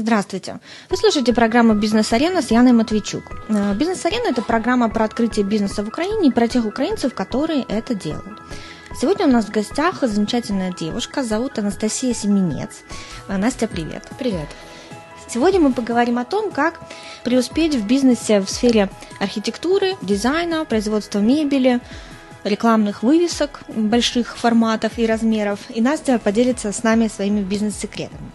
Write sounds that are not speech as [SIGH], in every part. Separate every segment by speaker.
Speaker 1: Здравствуйте. Вы слушаете программу «Бизнес-арена» с Яной Матвейчук. Э, «Бизнес-арена» – это программа про открытие бизнеса в Украине и про тех украинцев, которые это делают. Сегодня у нас в гостях замечательная девушка, зовут Анастасия Семенец. Э, Настя, привет.
Speaker 2: Привет.
Speaker 1: Сегодня мы поговорим о том, как преуспеть в бизнесе в сфере архитектуры, дизайна, производства мебели, рекламных вывесок больших форматов и размеров. И Настя поделится с нами своими бизнес-секретами.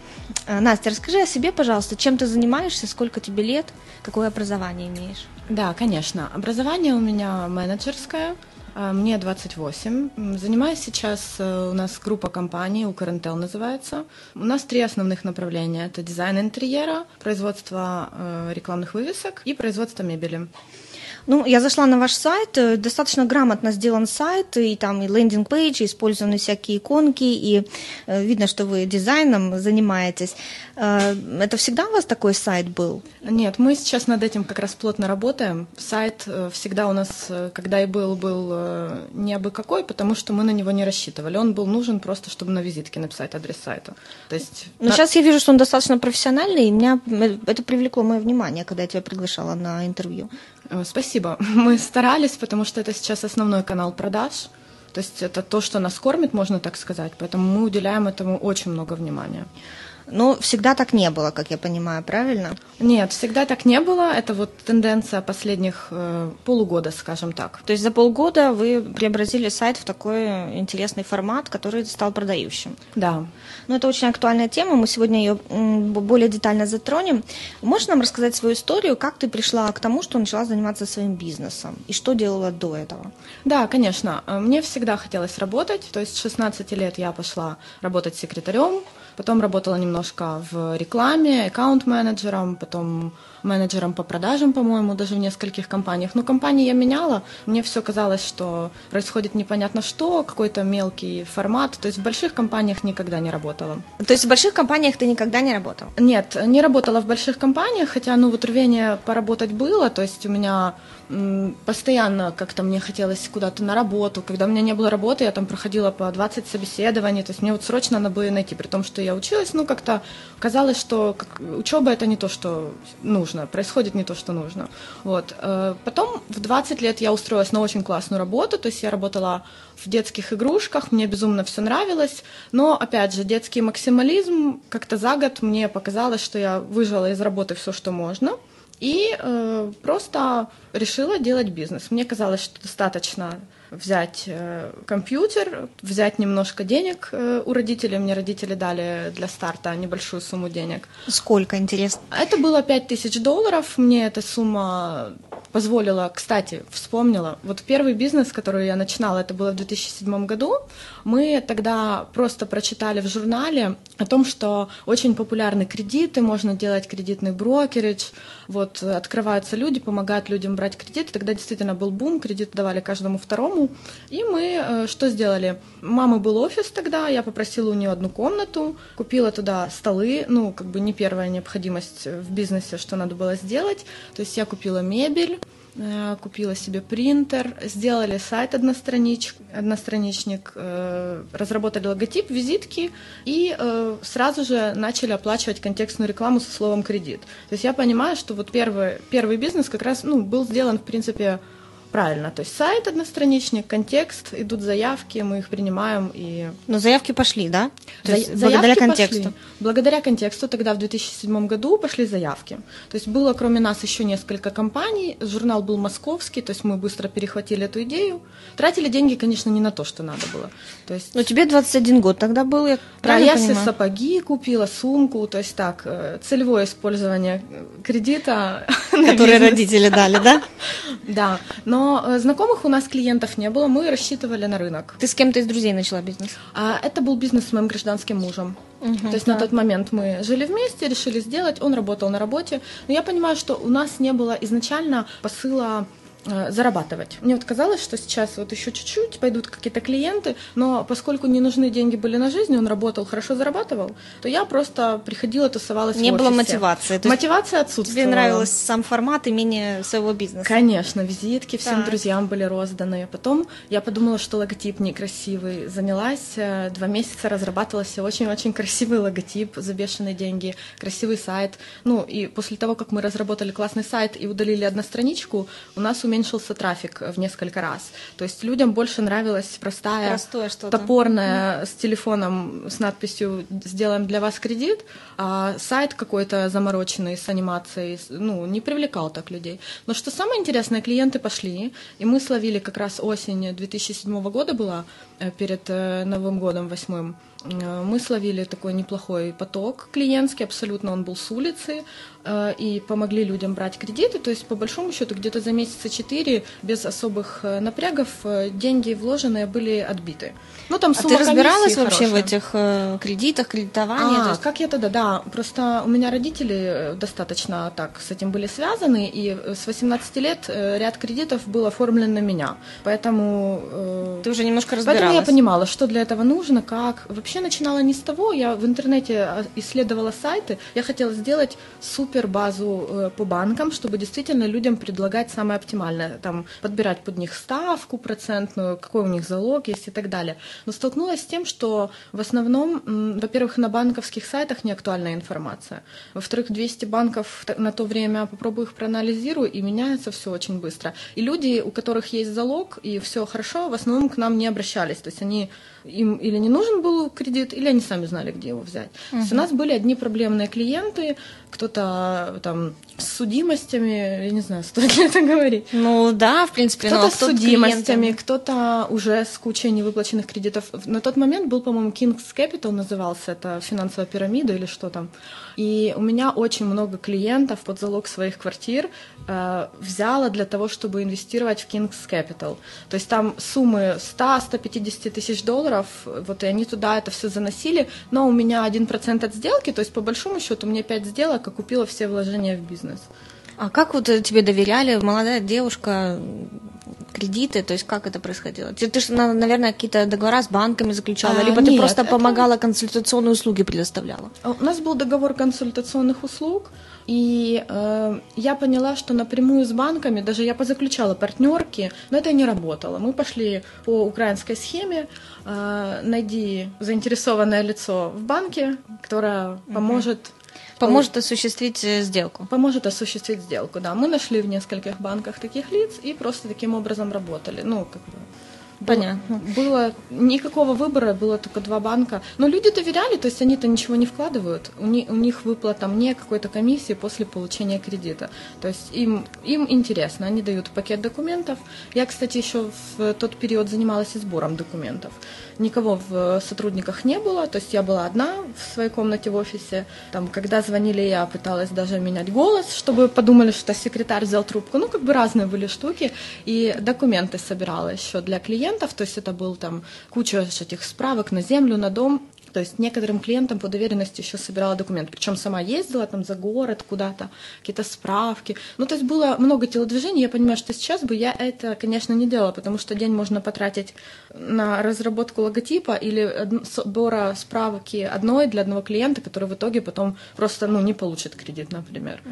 Speaker 1: Э, Настя, расскажи о себе, пожалуйста, чем ты занимаешься, сколько тебе лет, какое образование имеешь?
Speaker 2: Да, конечно. Образование у меня менеджерское, э, мне 28. Занимаюсь сейчас, э, у нас группа компаний, Укрентел называется. У нас три основных направления. Это дизайн интерьера, производство рекламных вывесок и производство мебели.
Speaker 1: Ну, я зашла на ваш сайт, э, достаточно грамотно сделан сайт, и там и landing page, использованы всякие иконки, и э, видно, что вы дизайном занимаетесь. Э, это всегда у вас такой сайт был?
Speaker 2: Нет, мы сейчас над этим как раз плотно работаем. Сайт всегда у нас, когда и был, был не абы какой, потому что мы на него не рассчитывали. Он был нужен просто, чтобы на визитке написать адрес сайта.
Speaker 1: То есть... Но на... сейчас я вижу, что он достаточно профессиональный, и меня это привлекло мое внимание, когда я тебя приглашала на интервью.
Speaker 2: Спасибо спасибо. [LAUGHS] Мы старались, потому что это сейчас основной канал продаж. То есть это то, что нас кормит, можно так сказать. Поэтому мы уделяем этому очень много внимания.
Speaker 1: Но всегда так не было, как я понимаю, правильно?
Speaker 2: Нет, всегда так не было. Это вот тенденция последних э, полугода, скажем так.
Speaker 1: То есть за полгода вы преобразили сайт в такой интересный формат, который стал продающим.
Speaker 2: Да.
Speaker 1: Ну, это очень актуальная тема, мы сегодня ее более детально затронем. Можешь нам рассказать свою историю, как ты пришла к тому, что начала заниматься своим бизнесом, и что делала до этого?
Speaker 2: Да, конечно. Мне всегда хотелось работать, то есть с 16 лет я пошла работать секретарем, Потом работала немножко в рекламе, аккаунт-менеджером, потом менеджером по продажам, по-моему, даже в нескольких компаниях. Но компании я меняла, мне все казалось, что происходит непонятно что, какой-то мелкий формат. То есть в больших компаниях никогда не работала.
Speaker 1: То есть в больших компаниях ты никогда не работала?
Speaker 2: Нет, не работала в больших компаниях, хотя, ну, вот рвение поработать было, то есть у меня постоянно как-то мне хотелось куда-то на работу. Когда у меня не было работы, я там проходила по 20 собеседований, то есть мне вот срочно надо было найти, при том, что я училась, ну, как-то казалось, что учеба это не то, что нужно, происходит не то, что нужно. Вот. Э, потом в 20 лет я устроилась на очень классную работу, то есть я работала в детских игрушках, мне безумно все нравилось, но, опять же, детский максимализм как-то за год мне показалось, что я выжила из работы все, что можно, и э, просто решила делать бизнес. Мне казалось, что достаточно взять э, компьютер, взять немножко денег э, у родителей. Мне родители дали для старта небольшую сумму денег.
Speaker 1: Сколько, интересно?
Speaker 2: Это было 5 тысяч долларов. Мне эта сумма позволила, кстати, вспомнила, вот первый бизнес, который я начинала, это было в 2007 году, мы тогда просто прочитали в журнале о том, что очень популярны кредиты, можно делать кредитный брокеридж, вот открываются люди, помогают людям брать кредиты, тогда действительно был бум, кредиты давали каждому второму, и мы э, что сделали? Мамы был офис тогда, я попросила у нее одну комнату, купила туда столы, ну, как бы не первая необходимость в бизнесе, что надо было сделать, то есть я купила мебель, Э, купила себе принтер, сделали сайт одностранич, одностраничник, э, разработали логотип, визитки и сразу же начали оплачивать контекстную рекламу со словом кредит. То есть я понимаю, что вот первый, первый бизнес как раз ну, был сделан, в принципе, Правильно, то есть сайт одностраничник, контекст, идут заявки, мы их принимаем и...
Speaker 1: Но заявки пошли, да?
Speaker 2: То За- есть благодаря контексту? Пошли. Благодаря контексту тогда в 2007 году пошли заявки. То есть было кроме нас еще несколько компаний, журнал был московский, то есть мы быстро перехватили эту идею. Тратили деньги, конечно, не на то, что надо было. То есть...
Speaker 1: Но тебе 21 год тогда был, я
Speaker 2: Да, я себе сапоги купила, сумку, то есть так, э, целевое использование кредита. [LAUGHS]
Speaker 1: Которые родители дали, да? [LAUGHS]
Speaker 2: Да, но Э, знакомых у нас клиентов не было, мы рассчитывали на рынок.
Speaker 1: Ты с кем-то из друзей начала бизнес?
Speaker 2: А, это был бизнес с моим гражданским мужем. Угу, То есть да. на тот момент мы жили вместе, решили сделать, он работал на работе. Но я понимаю, что у нас не было изначально посыла зарабатывать. Мне вот казалось, что сейчас вот еще чуть-чуть пойдут какие-то клиенты, но поскольку не нужны деньги были на жизнь, он работал, хорошо зарабатывал, то я просто приходила, тусовалась
Speaker 1: Не
Speaker 2: в
Speaker 1: было
Speaker 2: офисе.
Speaker 1: мотивации. То
Speaker 2: Мотивация отсутствовала.
Speaker 1: Тебе нравился сам формат имения своего бизнеса?
Speaker 2: Конечно, визитки всем
Speaker 1: Так.
Speaker 2: друзьям были розданы. Потом я подумала, что логотип некрасивый. Занялась, э, два месяца разрабатывала себе очень-очень красивый логотип за бешеные деньги, красивый сайт. Ну, и после того, как мы разработали классный сайт и удалили одностраничку, у нас уменьшился трафик в несколько раз. То есть людям больше нравилась простая,
Speaker 1: Простое что-то.
Speaker 2: топорная с телефоном с надписью «Сделаем для вас кредит», а сайт какой-то замороченный с анимацией, ну, не привлекал так людей. Но что самое интересное, клиенты пошли, и мы словили как раз осень 2007 года была, э, перед э, Новым годом, восьмым, мы словили такой неплохой поток клиентский, абсолютно он был с улицы, э, и помогли людям брать кредиты, то есть по большому счету где-то за месяца четыре без особых э, напрягов э, деньги вложенные были отбиты. Ну там
Speaker 1: А
Speaker 2: сумма
Speaker 1: ты разбиралась вообще в
Speaker 2: хорошая.
Speaker 1: этих э, кредитах, кредитовании?
Speaker 2: А,
Speaker 1: есть-
Speaker 2: как я тогда, да. Просто у меня родители э, достаточно так с этим были связаны, и э, с 18 лет э, ряд кредитов был оформлен на меня. Поэтому... э,
Speaker 1: Ты уже немножко
Speaker 2: Поэтому
Speaker 1: разбиралась.
Speaker 2: я понимала, что для этого нужно, как. Вообще начинала не с того, я в интернете а, исследовала сайты, я хотела сделать супер базу э, по банкам, чтобы действительно людям предлагать самое оптимальное, там, подбирать под них ставку процентную, какой у них залог есть и так далее. Но столкнулась с тем, что в основном, во-первых, на банковских сайтах не актуальная информация, во-вторых, 200 банков на то время попробую их проанализирую, и меняется все очень быстро. И люди, у которых есть залог и все хорошо, в основном к нам не обращались. То есть они им или не нужен был кредит, или они сами знали, где его взять. То есть у нас были одни проблемные клиенты, кто-то там с судимостями, я не знаю, [LAUGHS] стоит ли это говорить.
Speaker 1: Ну да, в принципе, ну,
Speaker 2: Кто-то
Speaker 1: а
Speaker 2: с
Speaker 1: кто
Speaker 2: судимостями, кто-то уже с кучей невыплаченных кредитов. На тот момент был, по-моему, King's Capital назывался, это финансовая пирамида или что там. И у меня очень много клиентов под залог своих квартир э, взяла для того, чтобы инвестировать в King's Capital. То есть там суммы 100-150 тысяч долларов, вот и они туда это все заносили, но у меня 1% от сделки, то есть по большому счету мне 5 сделок окупила все вложения в бизнес.
Speaker 1: А как вот э, тебе доверяли, молодая девушка, кредиты, то есть как это происходило? Ты, ты же, на- наверное, какие-то договора с банками заключала,
Speaker 2: А,
Speaker 1: либо ты
Speaker 2: нет,
Speaker 1: просто
Speaker 2: это-
Speaker 1: помогала, консультационные услуги предоставляла?
Speaker 2: А У нас был договор консультационных услуг, и э, я поняла, что напрямую с банками, даже я позаключала партнерки, но это не работало. Мы пошли по украинской схеме, э, найди заинтересованное лицо в банке, которое поможет
Speaker 1: Поможет осуществить э, сделку.
Speaker 2: поможет осуществить сделку. Да, мы нашли в нескольких банках таких лиц и просто таким образом работали. Ну, как бы
Speaker 1: Понятно.
Speaker 2: Было никакого выбора, было только два банка. Но люди доверяли, то есть они-то ничего не вкладывают. У, ни- у них выплата мне какой-то комиссии после получения кредита. То есть им, им интересно, они дают пакет документов. Я, кстати, еще в тот период занималась и сбором документов. Никого в сотрудниках не было, то есть я была одна в своей комнате в офисе. Там, когда звонили, я пыталась даже менять голос, чтобы подумали, что секретарь взял трубку. Ну, как бы разные были штуки. И документы собирала еще для клиентов, то есть это был там куча этих справок на землю, на дом. То есть некоторым клиентам по доверенности еще собирала документы. Причем сама ездила там за город куда-то, какие-то справки. Ну, то есть было много телодвижений. Я понимаю, что сейчас бы я это, конечно, не делала, потому что день можно потратить на разработку логотипа или сбора справки одной для одного клиента, который в итоге потом просто ну, не получит кредит, например.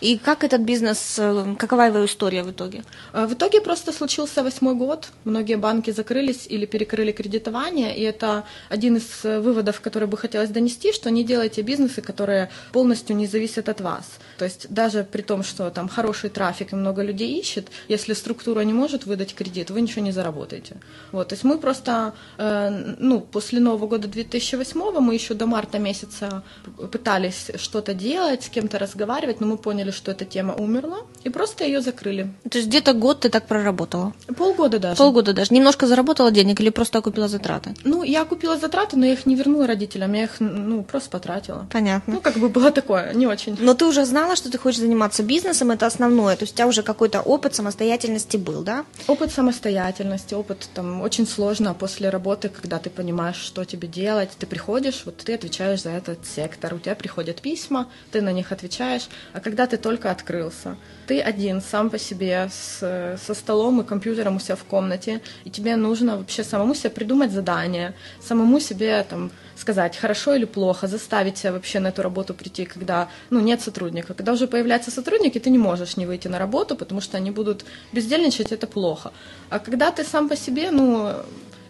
Speaker 1: И как этот бизнес, э, какова его история в итоге?
Speaker 2: А В итоге просто случился восьмой год, многие банки закрылись или перекрыли кредитование, и это один из э, выводов, который бы хотелось донести, что не делайте бизнесы, которые полностью не зависят от вас. То есть даже при том, что там хороший трафик и много людей ищет, если структура не может выдать кредит, вы ничего не заработаете. Вот, то есть мы просто, э, ну, после Нового года 2008 мы еще до марта месяца пытались что-то делать, с кем-то разговаривать, но мы поняли, что эта тема умерла, и просто ее закрыли.
Speaker 1: То есть где-то год ты так проработала?
Speaker 2: Полгода даже.
Speaker 1: Полгода даже. Немножко заработала денег или просто окупила затраты?
Speaker 2: Ну, я купила затраты, но я я их не вернула родителям, я их, ну, просто потратила.
Speaker 1: Понятно.
Speaker 2: Ну, как бы было такое, не очень.
Speaker 1: Но ты уже знала, что ты хочешь заниматься бизнесом, это основное, то есть у тебя уже какой-то опыт самостоятельности был, да?
Speaker 2: Опыт самостоятельности, опыт там очень сложно после работы, когда ты понимаешь, что тебе делать, ты приходишь, вот ты отвечаешь за этот сектор, у тебя приходят письма, ты на них отвечаешь, а когда ты только открылся, ты один сам по себе с, со столом и компьютером у себя в комнате, и тебе нужно вообще самому себе придумать задание, самому себе там сказать, хорошо или плохо, заставить себя вообще на эту работу прийти, когда ну, нет сотрудника. Когда уже появляются сотрудники, ты не можешь не выйти на работу, потому что они будут бездельничать, это плохо. А когда ты сам по себе, ну,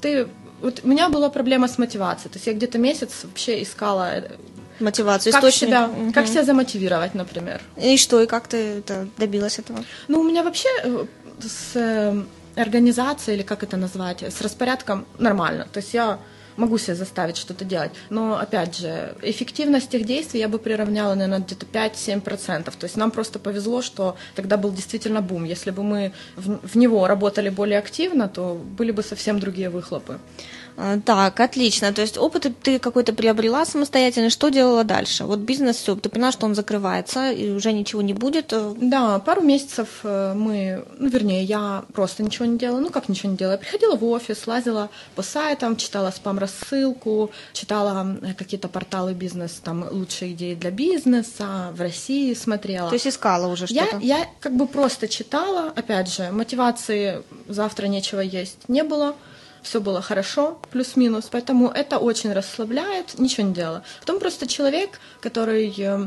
Speaker 2: ты... Вот у меня была проблема с мотивацией. То есть я где-то месяц вообще искала э,
Speaker 1: мотивацию,
Speaker 2: как
Speaker 1: источник.
Speaker 2: себя,
Speaker 1: Мгм.
Speaker 2: как себя замотивировать, например.
Speaker 1: И что, и как ты это добилась этого?
Speaker 2: Ну, у меня вообще э, с э, организацией, или как это назвать, с распорядком нормально. То есть я могу себя заставить что-то делать. Но, опять же, эффективность тех действий я бы приравняла, наверное, где-то 5-7%. То есть нам просто повезло, что тогда был действительно бум. Если бы мы в, в него работали более активно, то были бы совсем другие выхлопы.
Speaker 1: А, Так, отлично. То есть опыт ты какой-то приобрела самостоятельно. Что делала дальше? Вот бизнес, все, ты поняла, что он закрывается, и уже ничего не будет. э,
Speaker 2: Да, пару месяцев э, мы, ну, вернее, я просто ничего не делала. Ну, как ничего не делала? Я приходила в офис, лазила по сайтам, читала спам-рассылку, читала э, какие-то порталы бизнес, там, лучшие идеи для бизнеса, в России смотрела.
Speaker 1: То есть искала уже
Speaker 2: я,
Speaker 1: что-то.
Speaker 2: я как бы просто читала, опять же, мотивации завтра нечего есть не было, все было хорошо, плюс-минус, поэтому это очень расслабляет, ничего не делала. Потом просто человек, который э,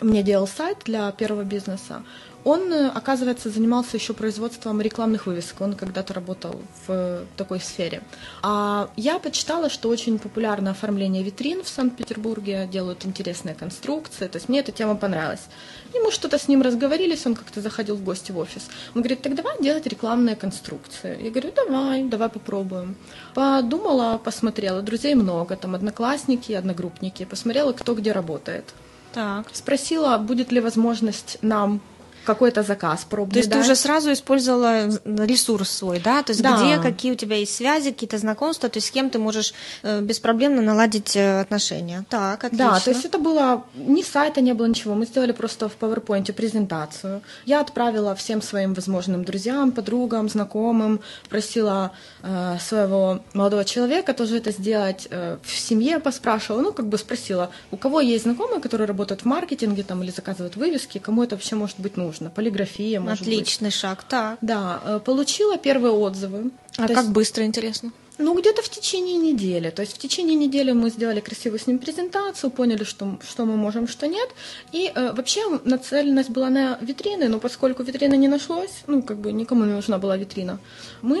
Speaker 2: мне делал сайт для первого бизнеса, он, э, оказывается, занимался еще производством рекламных вывесок. Он когда-то работал в такой сфере. А я почитала, что очень популярно оформление витрин в Санкт-Петербурге, делают интересные конструкции. То есть мне эта тема понравилась. И мы что-то с ним разговорились, он как-то заходил в гости в офис. Он говорит, так давай делать рекламные конструкции. Я говорю, давай, давай попробуем. Подумала, посмотрела, друзей много, там одноклассники, одногруппники. Посмотрела, кто где работает.
Speaker 1: Так.
Speaker 2: Спросила, будет ли возможность нам какой-то заказ пробный
Speaker 1: То есть ты
Speaker 2: дать.
Speaker 1: уже сразу использовала ресурс свой, да? То есть
Speaker 2: Да.
Speaker 1: где, какие у тебя есть связи, какие-то знакомства, то есть с кем ты можешь э, беспроблемно наладить э, отношения. Так, отлично.
Speaker 2: Да, то есть это было ни сайта не было ничего. Мы сделали просто в PowerPoint презентацию. Я отправила всем своим возможным друзьям, подругам, знакомым, просила э, своего молодого человека тоже это сделать. Э, в семье поспрашивала, ну как бы спросила, у кого есть знакомые, которые работают в маркетинге там или заказывают вывески, кому это вообще может быть нужно? Полиграфия, может быть.
Speaker 1: Отличный шаг. Так.
Speaker 2: Да, э, получила первые отзывы.
Speaker 1: А
Speaker 2: То
Speaker 1: как
Speaker 2: есть-
Speaker 1: быстро, интересно?
Speaker 2: Ну, где-то в течение недели. То есть в течение недели мы сделали красивую с ним презентацию, поняли, что, что мы можем, что нет. И э, вообще нацеленность была на витрины, но поскольку витрины не нашлось, ну, как бы никому не нужна была витрина, мы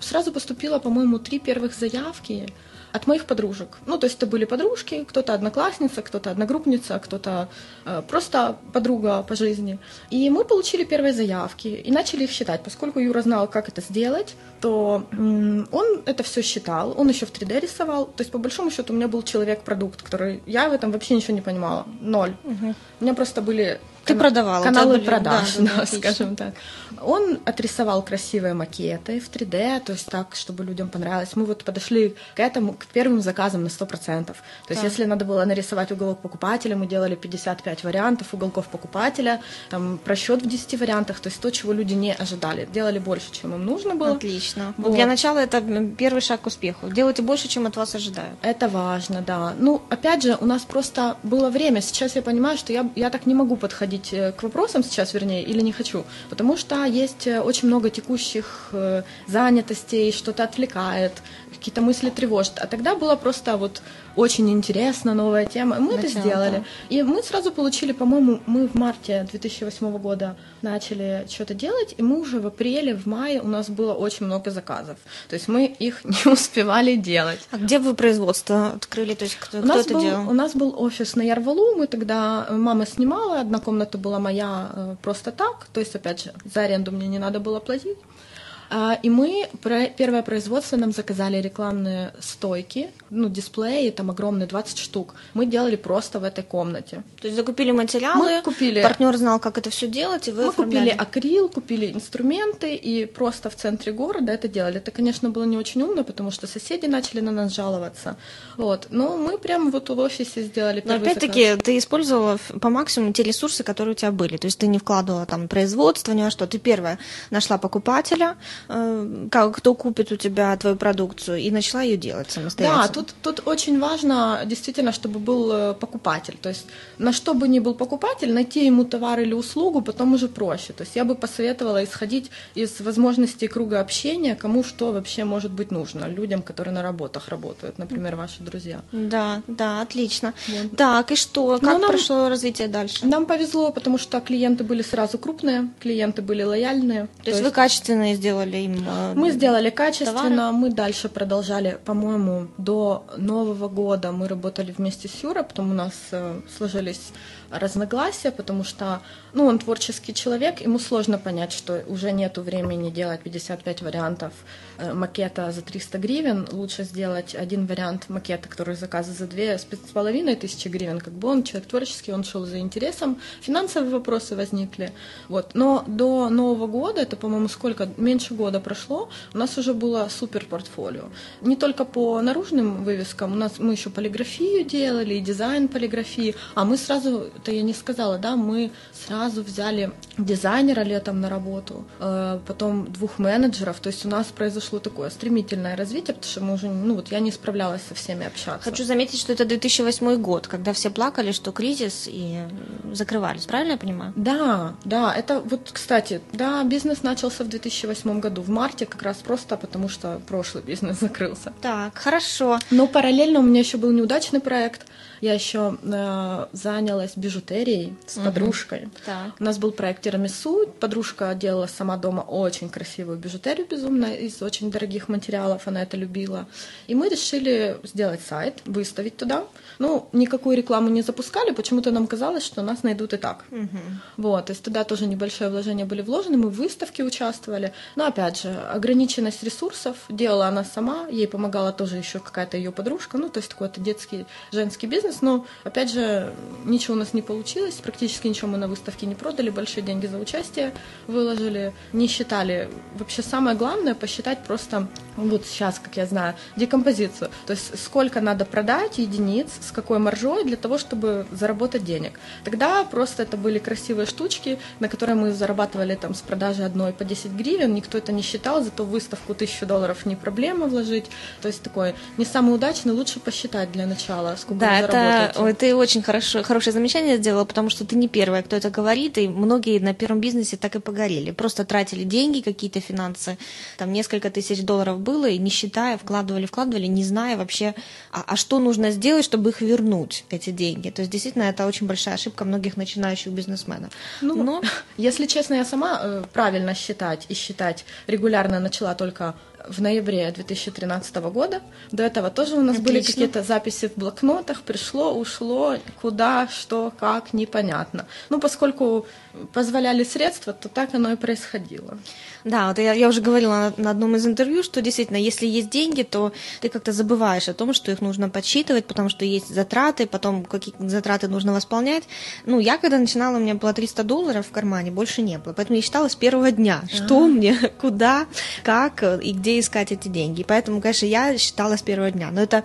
Speaker 2: сразу поступило, по-моему, три первых заявки от моих подружек. Ну, то есть это были подружки, кто-то одноклассница, кто-то одногруппница, кто-то э, просто подруга по жизни. И мы получили первые заявки и начали их считать. Поскольку Юра знал, как это сделать, то м, он это все считал, он еще в 3D рисовал. То есть, по большому счету, у меня был человек-продукт, который я в этом вообще ничего не понимала. Ноль. У меня просто были
Speaker 1: Ты продавала,
Speaker 2: каналы продаж,
Speaker 1: да, да,
Speaker 2: да, [LAUGHS] скажем так. Он отрисовал красивые макеты в 3D, то есть так, чтобы людям понравилось. Мы вот подошли к этому, к первым заказам на 100%. То есть
Speaker 1: Так.
Speaker 2: если надо было нарисовать уголок покупателя, мы делали 55 вариантов уголков покупателя, там просчет в 10 вариантах, то есть то, чего люди не ожидали. Делали больше, чем им нужно было.
Speaker 1: Отлично.
Speaker 2: Вот.
Speaker 1: Для начала это первый шаг к успеху. Делайте больше, чем от вас ожидают.
Speaker 2: Это важно, да. Ну, опять же, у нас просто было время. Сейчас я понимаю, что я, я так не могу подходить э, к вопросам сейчас, вернее, или не хочу. Потому что есть э, очень много текущих э, занятостей, что-то отвлекает, какие-то мысли тревожат. А тогда было просто вот очень интересно, новая тема. Мы это
Speaker 1: Начало,
Speaker 2: сделали. И мы сразу получили, по-моему, мы в марте 2008 года начали что-то делать, и мы уже в апреле, в мае у нас было очень много заказов. То есть мы их [LAUGHS] не успевали делать.
Speaker 1: А где вы производство открыли? То есть кто,
Speaker 2: У
Speaker 1: кто
Speaker 2: нас,
Speaker 1: это
Speaker 2: был,
Speaker 1: делал?
Speaker 2: у нас был офис на Ярвалу, мы тогда, э, мама снимала, одна комната была моя э, просто так, то есть, опять же, за аренду мне не надо было платить. А, и мы первое производство нам заказали рекламные стойки, ну, дисплеи, там огромные, 20 штук. Мы делали просто в этой комнате.
Speaker 1: То есть закупили материалы, мы купили... партнер знал, как это все делать, и вы
Speaker 2: Мы оформляли. купили акрил, купили инструменты и просто в центре города это делали. Это, конечно, было не очень умно, потому что соседи начали на нас жаловаться. Вот. Но мы прямо вот в офисе сделали
Speaker 1: Но опять-таки ты использовала по максимуму те ресурсы, которые у тебя были. То есть ты не вкладывала там производство, ни во что. Ты первое нашла покупателя, э, кто купит у тебя твою продукцию, и начала ее делать самостоятельно.
Speaker 2: Да, тут, тут очень важно действительно, чтобы был э, покупатель. То есть на что бы ни был покупатель, найти ему товар или услугу потом уже проще. То есть я бы посоветовала исходить из возможностей круга общения, кому что вообще может быть нужно, людям, которые на работах работают, например, ваши друзья.
Speaker 1: Да, да, отлично. Вот. Так, и что? Как нам, прошло развитие дальше?
Speaker 2: Нам повезло, потому что клиенты были сразу крупные, клиенты были лояльные.
Speaker 1: То, То есть, есть вы качественно сделали им
Speaker 2: э, Мы сделали качественно, товары? мы дальше продолжали, по-моему, до Нового года мы работали вместе с Юрой, потом у нас э, сложились разногласия, потому что, ну, он творческий человек, ему сложно понять, что уже нету времени делать 55 вариантов э, макета за 300 гривен, лучше сделать один вариант макета, который заказывает за две с половиной тысячи гривен, как бы он человек творческий, он шел за интересом, финансовые вопросы возникли, вот, но до Нового года, это, по-моему, сколько, меньше года прошло, у нас уже было супер портфолио, не только по наружным вывескам, у нас мы еще полиграфию делали, и дизайн полиграфии, а мы сразу это я не сказала, да, мы сразу взяли дизайнера летом на работу, э, потом двух менеджеров, то есть у нас произошло такое стремительное развитие, потому что мы уже, ну вот я не справлялась со всеми общаться.
Speaker 1: Хочу заметить, что это 2008 год, когда все плакали, что кризис и закрывались, правильно я понимаю?
Speaker 2: Да, да, это вот, кстати, да, бизнес начался в 2008 году, в марте как раз просто потому, что прошлый бизнес закрылся.
Speaker 1: Так, хорошо.
Speaker 2: Но параллельно у меня еще был неудачный проект, я еще э, занялась бижутерией с угу. подружкой. Так. У нас был проект тирамису. Подружка делала сама дома очень красивую бижутерию безумно из очень дорогих материалов. Она это любила. И мы решили сделать сайт, выставить туда. Ну, никакую рекламу не запускали. Почему-то нам казалось, что нас найдут и так. Угу. Вот, то есть туда тоже небольшое вложение были вложены. Мы в выставке участвовали. Но опять же, ограниченность ресурсов делала она сама. Ей помогала тоже еще какая-то ее подружка. Ну, то есть такой-то детский женский бизнес, но, опять же, ничего у нас не получилось, практически ничего мы на выставке не продали, большие деньги за участие выложили, не считали. Вообще самое главное посчитать просто, вот сейчас, как я знаю, декомпозицию, то есть сколько надо продать единиц, с какой маржой для того, чтобы заработать денег. Тогда просто это были красивые штучки, на которые мы зарабатывали там с продажи одной по 10 гривен, никто это не считал, зато выставку 1000 долларов не проблема вложить, то есть такой не самый удачный, лучше посчитать для начала, сколько
Speaker 1: да, это Ой, ты очень хорошо, хорошее замечание сделала, потому что ты не первая, кто это говорит, и многие на первом бизнесе так и погорели. Просто тратили деньги, какие-то финансы, там несколько тысяч долларов было, и не считая, вкладывали, вкладывали, не зная вообще, а, а что нужно сделать, чтобы их вернуть, эти деньги. То есть, действительно, это очень большая ошибка многих начинающих бизнесменов.
Speaker 2: Ну, Но... [LAUGHS] если честно, я сама э, правильно считать и считать регулярно начала только в ноябре 2013 года. До этого тоже у нас Отлично. были какие-то записи в блокнотах, пришло, ушло, куда, что, как, непонятно. Ну, поскольку позволяли средства, то так оно и происходило.
Speaker 1: Да, вот я, я уже говорила на, на одном из интервью, что действительно, если есть деньги, то ты как-то забываешь о том, что их нужно подсчитывать, потому что есть затраты, потом какие затраты нужно восполнять. Ну, я когда начинала, у меня было 300 долларов в кармане, больше не было. Поэтому я считала с первого дня, что А-а-а. мне, [LAUGHS] куда, как и где искать эти деньги. поэтому, конечно, я считала с первого дня. Но это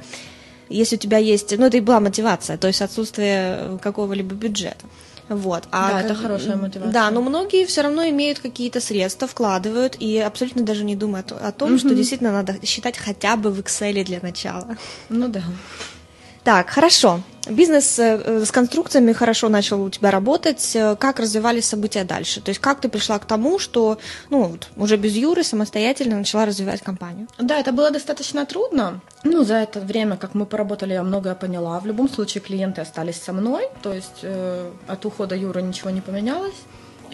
Speaker 1: если у тебя есть, ну это и была мотивация, то есть отсутствие какого-либо бюджета. Вот.
Speaker 2: А да, как, это хорошая мотивация.
Speaker 1: Да, но многие все равно имеют какие-то средства, вкладывают и абсолютно даже не думают о том, mm-hmm. что действительно надо считать хотя бы в Excel для начала.
Speaker 2: Ну да.
Speaker 1: Так, хорошо. Бизнес э, с конструкциями хорошо начал у тебя работать. Как развивались события дальше? То есть как ты пришла к тому, что ну, вот, уже без Юры самостоятельно начала развивать компанию?
Speaker 2: Да, это было достаточно трудно. Ну, за это время, как мы поработали, я многое поняла. В любом случае клиенты остались со мной, то есть э, от ухода Юры ничего не поменялось.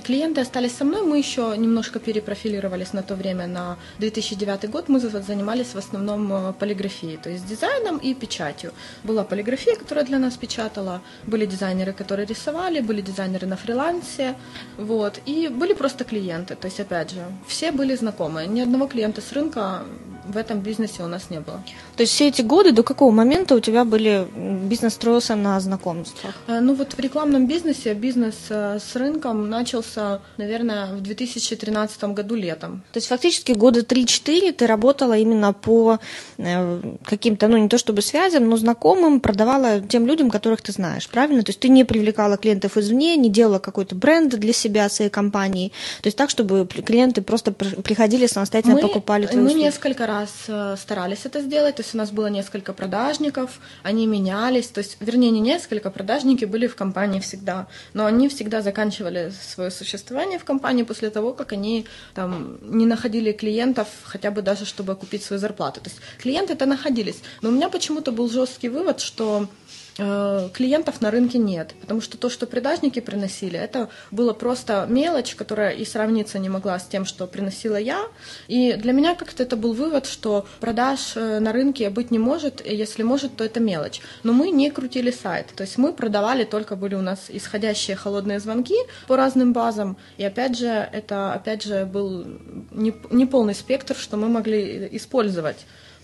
Speaker 2: Клиенты остались со мной, мы еще немножко перепрофилировались на то время, на 2009 год. Мы занимались в основном э, полиграфией, то есть дизайном и печатью. Была полиграфия, которая для нас печатала, были дизайнеры, которые рисовали, были дизайнеры на фрилансе, вот, и были просто клиенты, то есть, опять же, все были знакомые. Ни одного клиента с рынка в этом бизнесе у нас не было.
Speaker 1: То есть все эти годы, до какого момента у тебя были бизнес строился на знакомствах?
Speaker 2: Э, ну вот в рекламном бизнесе бизнес э, с рынком начался, наверное, в 2013 году летом.
Speaker 1: То есть фактически года 3-4 ты работала именно по э, каким-то, ну не то чтобы связям, но знакомым, продавала тем людям, которых ты знаешь, правильно? То есть ты не привлекала клиентов извне, не делала какой-то бренд для себя, своей компании. То есть так, чтобы клиенты просто приходили самостоятельно,
Speaker 2: мы,
Speaker 1: покупали твои
Speaker 2: Мы
Speaker 1: услуги.
Speaker 2: несколько раз э, старались это сделать, то есть у нас было несколько продажников, они менялись, то есть, вернее, не несколько, продажники были в компании всегда, но они всегда заканчивали свое существование в компании после того, как они там не находили клиентов, хотя бы даже чтобы купить свою зарплату. То есть клиенты-то находились, но у меня почему-то был жесткий вывод, что клиентов на рынке нет, потому что то, что продажники приносили, это было просто мелочь, которая и сравниться не могла с тем, что приносила я. И для меня как-то это был вывод, что продаж э, на рынке быть не может, и если может, то это мелочь. Но мы не крутили сайт, то есть мы продавали только были у нас исходящие холодные звонки по разным базам, и опять же, это опять же был не, не спектр, что мы могли использовать.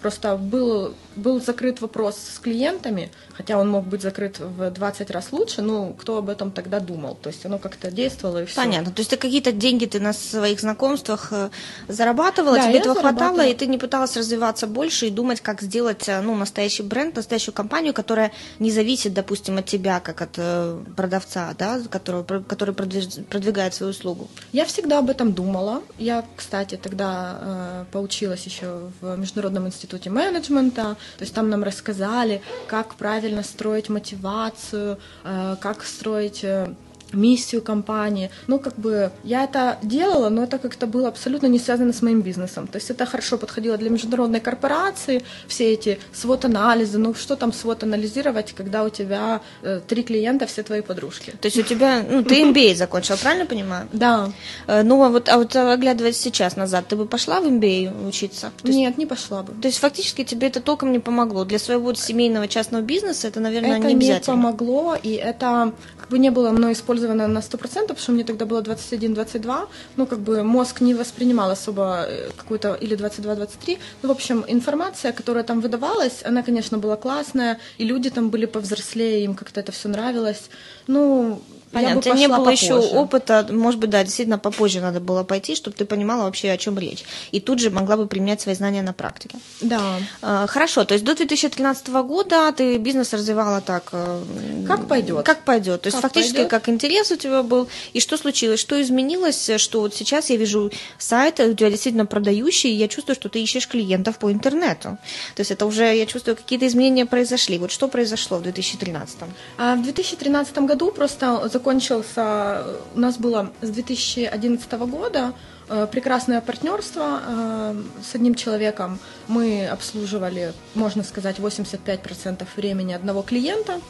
Speaker 2: Просто был, был закрыт вопрос с клиентами, хотя он мог быть закрыт в 20 раз лучше, ну, кто об этом тогда думал? То есть оно как-то действовало и все.
Speaker 1: Понятно. То есть ты какие-то деньги ты на своих знакомствах э, зарабатывала, да, тебе этого хватало, и ты не пыталась развиваться больше и думать, как сделать э, ну, настоящий бренд, настоящую компанию, которая не зависит, допустим, от тебя, как от э, продавца, да, который, который продвигает свою услугу.
Speaker 2: Я всегда об этом думала. Я, кстати, тогда э, поучилась еще в Международном институте институте менеджмента, то есть там нам рассказали, как правильно строить мотивацию, э, как строить э, миссию компании. Ну, как бы я это делала, но это как-то было абсолютно не связано с моим бизнесом. То есть это хорошо подходило для международной корпорации, все эти свод-анализы. Ну, что там свод-анализировать, когда у тебя э, три клиента, все твои подружки.
Speaker 1: То есть у тебя, ну, ты MBA закончила, правильно понимаю?
Speaker 2: Да.
Speaker 1: Э, ну, а вот, а вот оглядываясь сейчас назад, ты бы пошла в MBA учиться?
Speaker 2: То есть, Нет, не пошла бы.
Speaker 1: То есть фактически тебе это толком не помогло. Для своего семейного частного бизнеса это, наверное,
Speaker 2: это
Speaker 1: не обязательно.
Speaker 2: Это не помогло, и это как бы не было мной использовано на 100%, потому что мне тогда было 21-22, ну, как бы мозг не воспринимал особо э, какую-то, или 22-23, ну, в общем, информация, которая там выдавалась, она, конечно, была классная, и люди там были повзрослее, им как-то это все нравилось, ну,
Speaker 1: Понятно, у тебя не было попозже. еще опыта, может быть, да, действительно попозже надо было пойти, чтобы ты понимала вообще, о чем речь. И тут же могла бы применять свои знания на практике.
Speaker 2: Да.
Speaker 1: А, хорошо, то есть до 2013 года ты бизнес развивала так... Э,
Speaker 2: как пойдет.
Speaker 1: Как пойдет. То есть как фактически пойдет. как интерес у тебя был. И что случилось? Что изменилось? Что вот сейчас я вижу сайт, у тебя действительно продающий, и я чувствую, что ты ищешь клиентов по интернету. То есть это уже, я чувствую, какие-то изменения произошли. Вот что произошло в 2013?
Speaker 2: А в 2013 году просто закончился, у нас было с 2011 года э, прекрасное партнерство э, с одним человеком. Мы обслуживали, можно сказать, 85% времени одного клиента.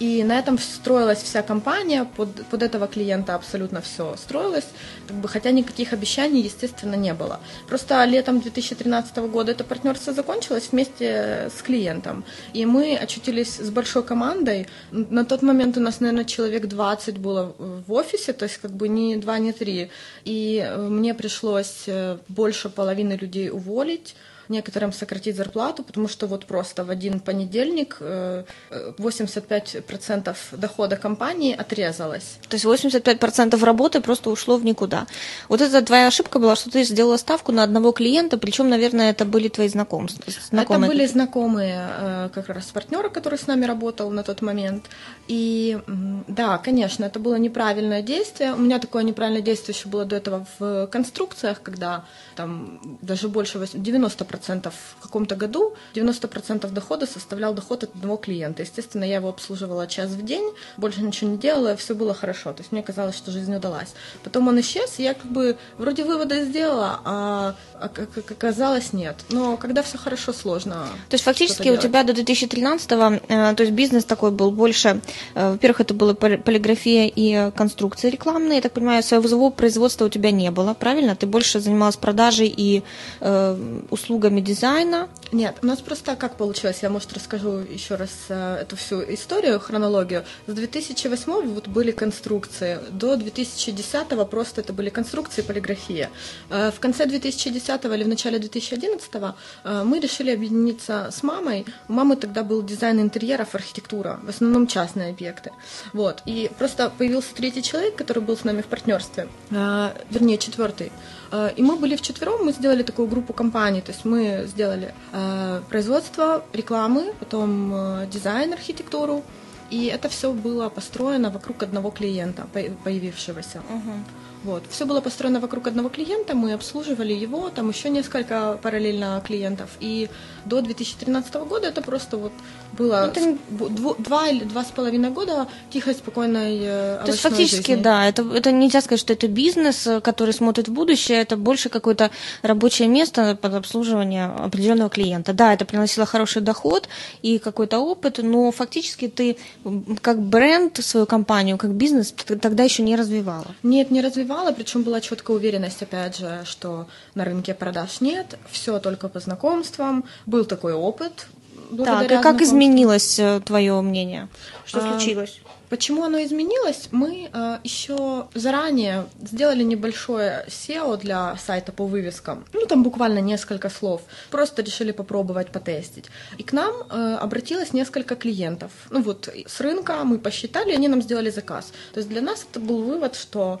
Speaker 2: И на этом строилась вся компания, под, под этого клиента абсолютно все строилось, как бы, хотя никаких обещаний, естественно, не было. Просто летом 2013 года это партнерство закончилось вместе с клиентом, и мы очутились с большой командой. На тот момент у нас, наверное, человек 20 было в офисе, то есть как бы не два, не три. И э, мне пришлось э, больше половины людей уволить, некоторым сократить зарплату, потому что вот просто в один понедельник 85% э, дохода компании отрезалось.
Speaker 1: То есть 85% работы просто ушло в никуда. Вот это твоя ошибка была, что ты сделала ставку на одного клиента, причем, наверное, это были твои знакомства.
Speaker 2: Знакомые. Это были знакомые э, как раз партнеры, который с нами работал на тот момент. И да, конечно, это было неправильное действие. У меня такое неправильное действие еще было до этого в конструкциях, когда там даже больше 90% 90% в каком-то году, 90% дохода составлял доход от одного клиента. Естественно, я его обслуживала час в день, больше ничего не делала, все было хорошо. То есть мне казалось, что жизнь удалась. Потом он исчез, и я как бы вроде выводы сделала, а, а как оказалось, нет. Но когда все хорошо, сложно.
Speaker 1: То есть фактически у тебя до 2013-го, э, то есть бизнес такой был больше, во-первых, это была полиграфия и конструкции рекламные, я так понимаю, своего производства у тебя не было, правильно? Ты больше занималась продажей и э, услугами дизайна?
Speaker 2: Нет, у нас просто как получилось, я, может, расскажу еще раз э, эту всю историю, хронологию. С 2008 вот были конструкции, до 2010 просто это были конструкции полиграфия. Э, в конце 2010 или в начале 2011 э, мы решили объединиться с мамой. У мамы тогда был дизайн интерьеров, архитектура, в основном частные объекты. Вот. И просто появился третий человек, который был с нами в партнерстве, вернее, четвертый. И мы были вчетвером, мы сделали такую группу компаний, то есть мы сделали производство рекламы, потом дизайн, архитектуру, и это все было построено вокруг одного клиента, появившегося. Угу. Вот. Все было построено вокруг одного клиента, мы обслуживали его, там еще несколько параллельно клиентов. И до 2013 года это просто вот было это... Дв- два или два с половиной года тихой, спокойной э,
Speaker 1: То есть фактически,
Speaker 2: жизни.
Speaker 1: да, это, это нельзя сказать, что это бизнес, э, который смотрит в будущее, это больше какое-то рабочее место под обслуживание определенного клиента. Да, это приносило хороший доход и какой-то опыт, но фактически ты как бренд свою компанию, как бизнес тогда еще не развивала.
Speaker 2: Нет, не развивала, причем была четкая уверенность, опять же, что на рынке продаж нет, все только по знакомствам, был такой опыт,
Speaker 1: так, и как изменилось э, твое мнение? Что а, случилось?
Speaker 2: Почему оно изменилось? Мы э, еще заранее сделали небольшое SEO для сайта по вывескам. Ну, там буквально несколько слов. Просто решили попробовать потестить. И к нам э, обратилось несколько клиентов. Ну вот, с рынка мы посчитали, они нам сделали заказ. То есть для нас это был вывод, что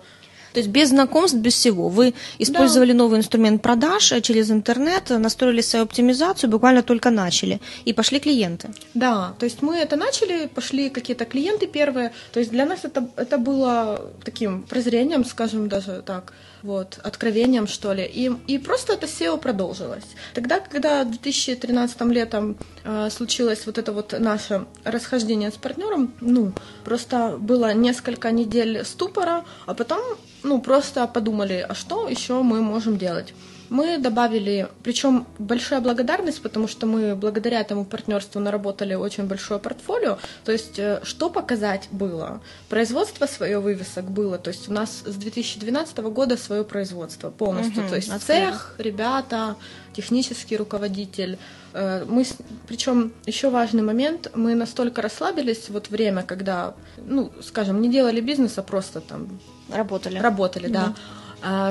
Speaker 1: то есть без знакомств, без всего. Вы использовали да. новый инструмент продаж э, через интернет, настроили свою оптимизацию, буквально только начали, и пошли клиенты.
Speaker 2: Да, то есть мы это начали, пошли какие-то клиенты первые. То есть для нас это, это было таким прозрением, скажем даже так вот, откровением, что ли. И, и просто это SEO продолжилось. Тогда, когда в 2013 летом э, случилось вот это вот наше расхождение с партнером, ну, просто было несколько недель ступора, а потом, ну, просто подумали, а что еще мы можем делать? Мы добавили, причем большая благодарность, потому что мы благодаря этому партнерству наработали очень большое портфолио. То есть э, что показать было? Производство свое вывесок было. То есть у нас с 2012 года свое производство полностью. Угу, то есть цех, ребята, технический руководитель. Э, мы, причем еще важный момент, мы настолько расслабились вот время, когда, ну, скажем, не делали бизнеса, просто там
Speaker 1: работали.
Speaker 2: Работали, да. да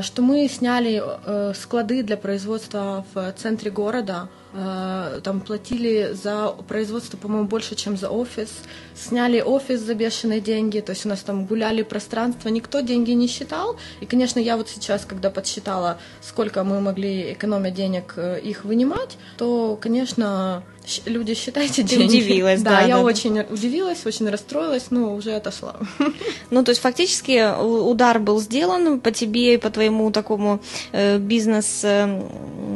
Speaker 2: что мы сняли э, склады для производства в центре города, там платили за производство, по-моему, больше, чем за офис, сняли офис за бешеные деньги, то есть у нас там гуляли пространство, никто деньги не считал, и, конечно, я вот сейчас, когда подсчитала, сколько мы могли экономить денег э, их вынимать, то, конечно, люди, считайте деньги.
Speaker 1: Ты удивилась, да.
Speaker 2: Да, я да, очень удивилась, очень расстроилась, но уже отошла. [LAUGHS]
Speaker 1: Ну, то есть фактически удар был сделан по тебе и по твоему такому э, бизнес, э,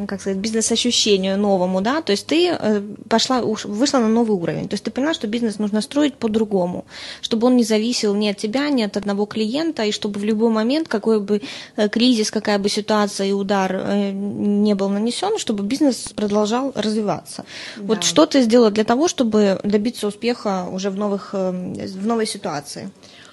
Speaker 1: как сказать, бизнес-ощущению новому, да, то есть ты э, пошла, вышла на новый уровень, то есть ты поняла, что бизнес нужно строить по-другому, чтобы он не зависел ни от тебя, ни от одного клиента, и чтобы в любой момент, какой бы кризис, какая бы ситуация и удар не был нанесен, чтобы бизнес продолжал развиваться. Да. Вот что ты сделала для того, чтобы добиться успеха уже в, новых, э, в новой ситуации?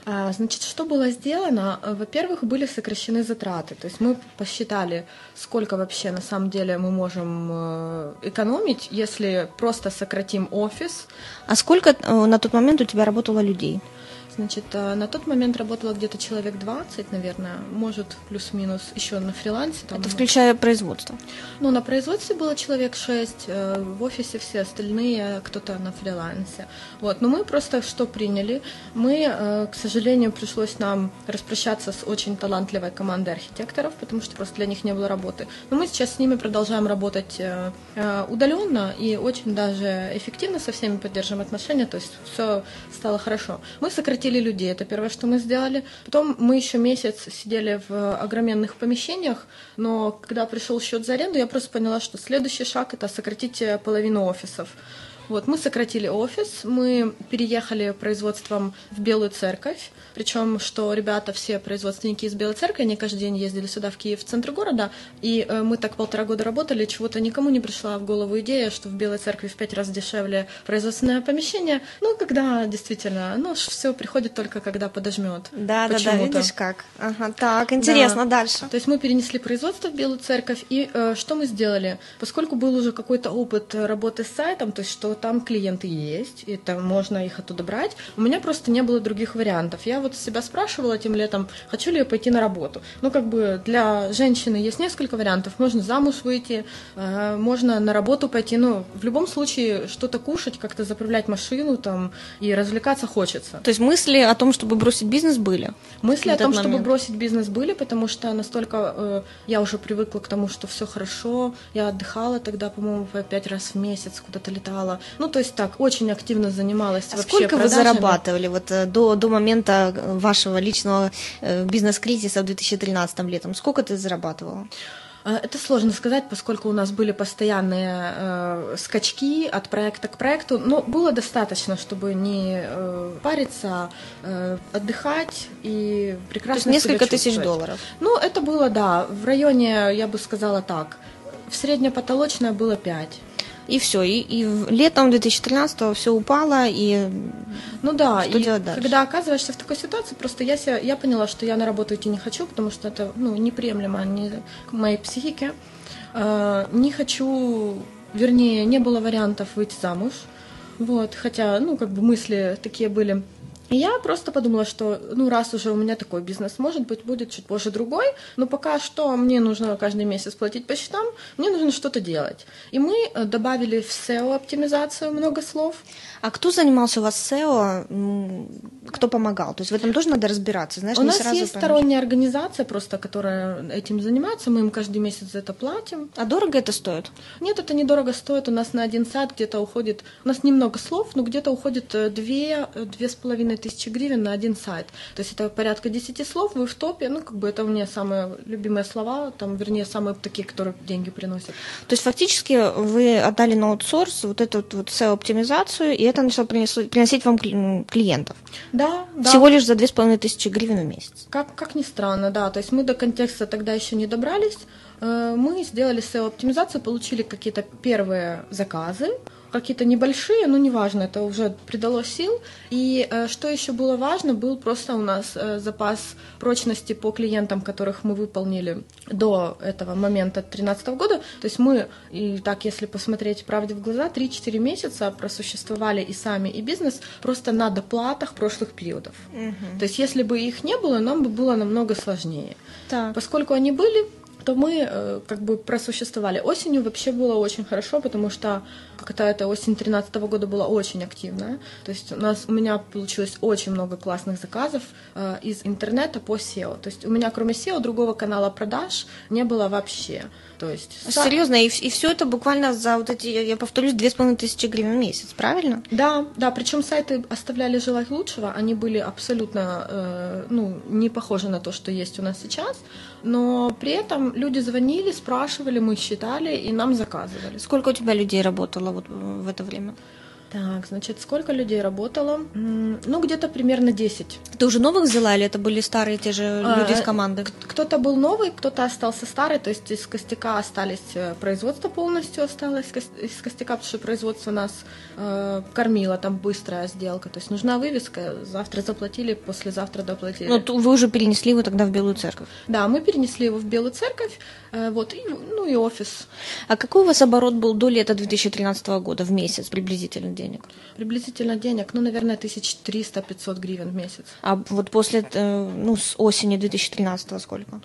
Speaker 2: А, значит, что было сделано? Во-первых, были сокращены затраты. То есть мы посчитали, сколько вообще на самом деле мы можем э, экономить, если просто сократим офис.
Speaker 1: А сколько э, на тот момент у тебя работало людей?
Speaker 2: Значит, э, на тот момент работало где-то человек 20, наверное, может, плюс-минус еще на фрилансе.
Speaker 1: Там, Это включая производство?
Speaker 2: Ну, на производстве было человек 6, э, в офисе все остальные, кто-то на фрилансе. Вот. Но мы просто что приняли? Мы, э, к сожалению, пришлось нам распрощаться с очень талантливой командой архитекторов, потому что просто для них не было работы. Но мы сейчас с ними продолжаем работать удаленно и очень даже эффективно со всеми поддерживаем отношения, то есть все стало хорошо. Мы сократили сократили людей, это первое, что мы сделали. Потом мы еще месяц сидели в огроменных помещениях, но когда пришел счет за аренду, я просто поняла, что следующий шаг это сократить половину офисов. Вот, мы сократили офис, мы переехали производством в Белую Церковь, причем, что ребята все производственники из Белой Церкви, они каждый день ездили сюда, в Киев, в центр города, и э, мы так полтора года работали, чего-то никому не пришла в голову идея, что в Белой Церкви в пять раз дешевле производственное помещение. Ну, когда действительно, ну, все приходит только когда подожмет.
Speaker 1: Да, да, да, видишь как. Ага, так, интересно, да. дальше.
Speaker 2: То есть мы перенесли производство в Белую Церковь, и э, что мы сделали? Поскольку был уже какой-то опыт работы с сайтом, то есть что там клиенты есть, это можно их оттуда брать. У меня просто не было других вариантов. Я вот себя спрашивала тем летом, хочу ли я пойти на работу. Ну, как бы для женщины есть несколько вариантов. Можно замуж выйти, э, можно на работу пойти. Ну, в любом случае, что-то кушать, как-то заправлять машину там и развлекаться хочется.
Speaker 1: То есть мысли о том, чтобы бросить бизнес, были?
Speaker 2: Мысли о том, момент. чтобы бросить бизнес, были, потому что настолько э, я уже привыкла к тому, что все хорошо. Я отдыхала тогда, по-моему, пять раз в месяц куда-то летала. Ну, то есть так, очень активно занималась
Speaker 1: а
Speaker 2: вообще
Speaker 1: сколько
Speaker 2: продажами.
Speaker 1: вы зарабатывали вот э, до, до момента вашего личного э, бизнес-кризиса в 2013 летом? Сколько ты зарабатывала?
Speaker 2: Э, это сложно сказать, поскольку у нас были постоянные э, скачки от проекта к проекту, но было достаточно, чтобы не э, париться, э, отдыхать и прекрасно
Speaker 1: То есть несколько тысяч долларов?
Speaker 2: Ну, это было, да, в районе, я бы сказала так, в среднепотолочное было 5
Speaker 1: и все. И, и летом 2013 все упало, и
Speaker 2: ну да, что и делать дальше? когда оказываешься в такой ситуации, просто я, себя, я поняла, что я на работу идти не хочу, потому что это ну, неприемлемо не, к моей психике. Э, не хочу, вернее, не было вариантов выйти замуж. Вот, хотя, ну, как бы мысли такие были и я просто подумала, что, ну, раз уже у меня такой бизнес, может быть, будет чуть позже другой, но пока что мне нужно каждый месяц платить по счетам, мне нужно что-то делать. И мы э, добавили в SEO-оптимизацию много слов.
Speaker 1: А кто занимался у вас SEO? Кто помогал? То есть в этом тоже надо разбираться, знаешь,
Speaker 2: У нас сразу есть поймешь. сторонняя организация просто, которая этим занимается, мы им каждый месяц за это платим.
Speaker 1: А дорого это стоит?
Speaker 2: Нет, это недорого стоит. У нас на один сайт где-то уходит, у нас немного слов, но где-то уходит э, две, э, две с половиной тысячи гривен на один сайт. То есть это порядка десяти слов, вы в топе, ну, как бы это у меня самые любимые слова, там, вернее, самые такие, которые деньги приносят.
Speaker 1: То есть фактически вы отдали на аутсорс вот эту вот SEO-оптимизацию, и это начало приносить вам клиентов.
Speaker 2: Да, да.
Speaker 1: Всего лишь за две с половиной тысячи гривен в месяц.
Speaker 2: Как, как ни странно, да. То есть мы до контекста тогда еще не добрались. Э, мы сделали SEO-оптимизацию, получили какие-то первые заказы, какие-то небольшие, но неважно, это уже придало сил. И э, что еще было важно, был просто у нас э, запас прочности по клиентам, которых мы выполнили до этого момента 2013 года. То есть мы, и так если посмотреть правде в глаза, 3-4 месяца просуществовали и сами, и бизнес просто на доплатах прошлых периодов. Угу. То есть если бы их не было, нам бы было намного сложнее. Так. Поскольку они были, то мы э, как бы просуществовали. Осенью вообще было очень хорошо, потому что как-то эта осень 2013 года была очень активная. То есть у нас у меня получилось очень много классных заказов э, из интернета по SEO. То есть у меня кроме SEO другого канала продаж не было вообще. То есть
Speaker 1: серьезно и, и все это буквально за вот эти я повторюсь две с половиной тысячи гривен в месяц, правильно?
Speaker 2: Да, да. Причем сайты оставляли желать лучшего, они были абсолютно э, ну не похожи на то, что есть у нас сейчас, но при этом люди звонили, спрашивали, мы считали и нам заказывали.
Speaker 1: Сколько у тебя людей работало вот в это время?
Speaker 2: Так, значит, сколько людей работало? Ну, где-то примерно 10.
Speaker 1: Ты уже новых взяла или это были старые те же люди а, из команды?
Speaker 2: Кто-то был новый, кто-то остался старый, то есть из костяка остались, э, производство полностью осталось из костяка, потому что производство нас э, кормило, там быстрая сделка, то есть нужна вывеска, завтра заплатили, послезавтра доплатили.
Speaker 1: Ну, вы уже перенесли его тогда в Белую Церковь?
Speaker 2: Да, мы перенесли его в Белую Церковь, э, вот, и, ну и офис.
Speaker 1: А какой у вас оборот был до лета 2013 года в месяц приблизительно? Денег?
Speaker 2: Приблизительно денег, ну, наверное, 1300-500 гривен в месяц.
Speaker 1: А вот после, э, ну, с осени 2013 сколько?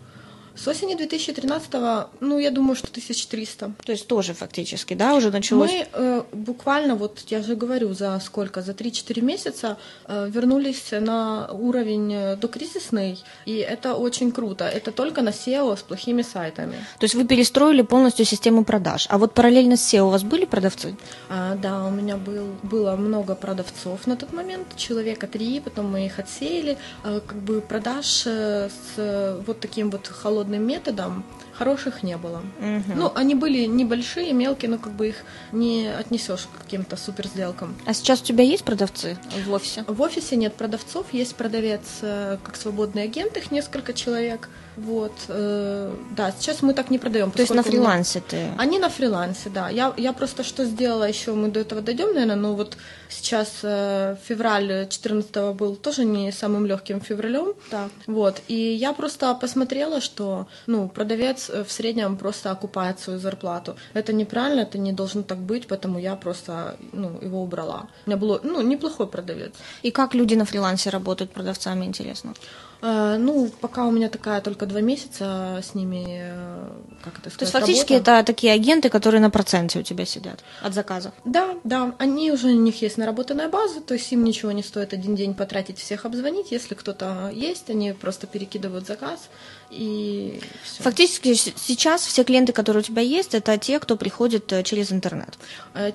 Speaker 2: С осени 2013, ну, я думаю, что 1300.
Speaker 1: То есть тоже фактически, да, уже началось?
Speaker 2: Мы э, буквально, вот я же говорю, за сколько, за 3-4 месяца э, вернулись на уровень э, докризисный, и это очень круто. Это только на SEO с плохими сайтами.
Speaker 1: То есть вы перестроили полностью систему продаж. А вот параллельно с SEO у вас были продавцы?
Speaker 2: А, да, у меня был, было много продавцов на тот момент, человека три, потом мы их отсеяли. А, как бы продаж э, с вот таким вот холодным методом хороших не было. Угу. Ну, они были небольшие, мелкие, но как бы их не отнесешь к каким-то супер сделкам.
Speaker 1: А сейчас у тебя есть продавцы в офисе?
Speaker 2: В офисе нет продавцов, есть продавец э, как свободный агент, их несколько человек. Вот, э, да, сейчас мы так не продаем.
Speaker 1: То есть на фрилансе меня...
Speaker 2: ты? Они на фрилансе, да. Я, я просто что сделала еще, мы до этого дойдем, наверное, но вот сейчас э, февраль 14 был тоже не самым легким февралем. Да. Вот, и я просто посмотрела, что, ну, продавец в среднем просто окупает свою зарплату. Это неправильно, это не должно так быть, поэтому я просто, ну, его убрала. У меня был, ну, неплохой продавец.
Speaker 1: И как люди на фрилансе работают продавцами, интересно?
Speaker 2: Э, ну, пока у меня такая только два месяца с ними, э, как это сказать,
Speaker 1: То есть фактически работа. это такие агенты, которые на проценте у тебя сидят от заказа?
Speaker 2: Да, да. Они уже, у них есть наработанная база, то есть им ничего не стоит один день потратить, всех обзвонить. Если кто-то есть, они просто перекидывают заказ, и
Speaker 1: все. Фактически сейчас все клиенты, которые у тебя есть, это те, кто приходит э, через интернет.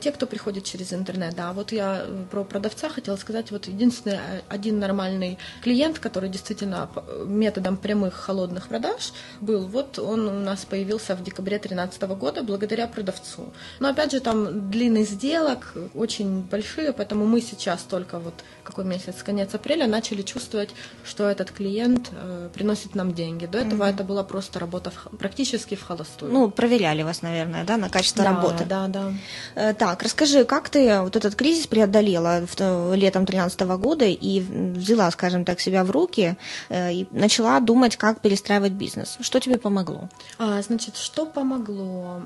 Speaker 2: Те, кто приходит через интернет, да. Вот я про продавца хотела сказать. Вот единственный один нормальный клиент, который действительно методом прямых холодных продаж был, вот он у нас появился в декабре 2013 года благодаря продавцу. Но опять же там длинный сделок, очень большие, поэтому мы сейчас только вот какой месяц, конец апреля, начали чувствовать, что этот клиент э, приносит нам деньги. До этого mm-hmm. это была просто работа в, практически в холостую.
Speaker 1: Ну, проверяли вас, наверное, да, на качество
Speaker 2: да,
Speaker 1: работы.
Speaker 2: Да, да.
Speaker 1: Э, так, расскажи, как ты вот этот кризис преодолела в, э, летом 2013 года и взяла, скажем так, себя в руки и начала думать, как перестраивать бизнес. Что тебе помогло?
Speaker 2: А, значит, что помогло?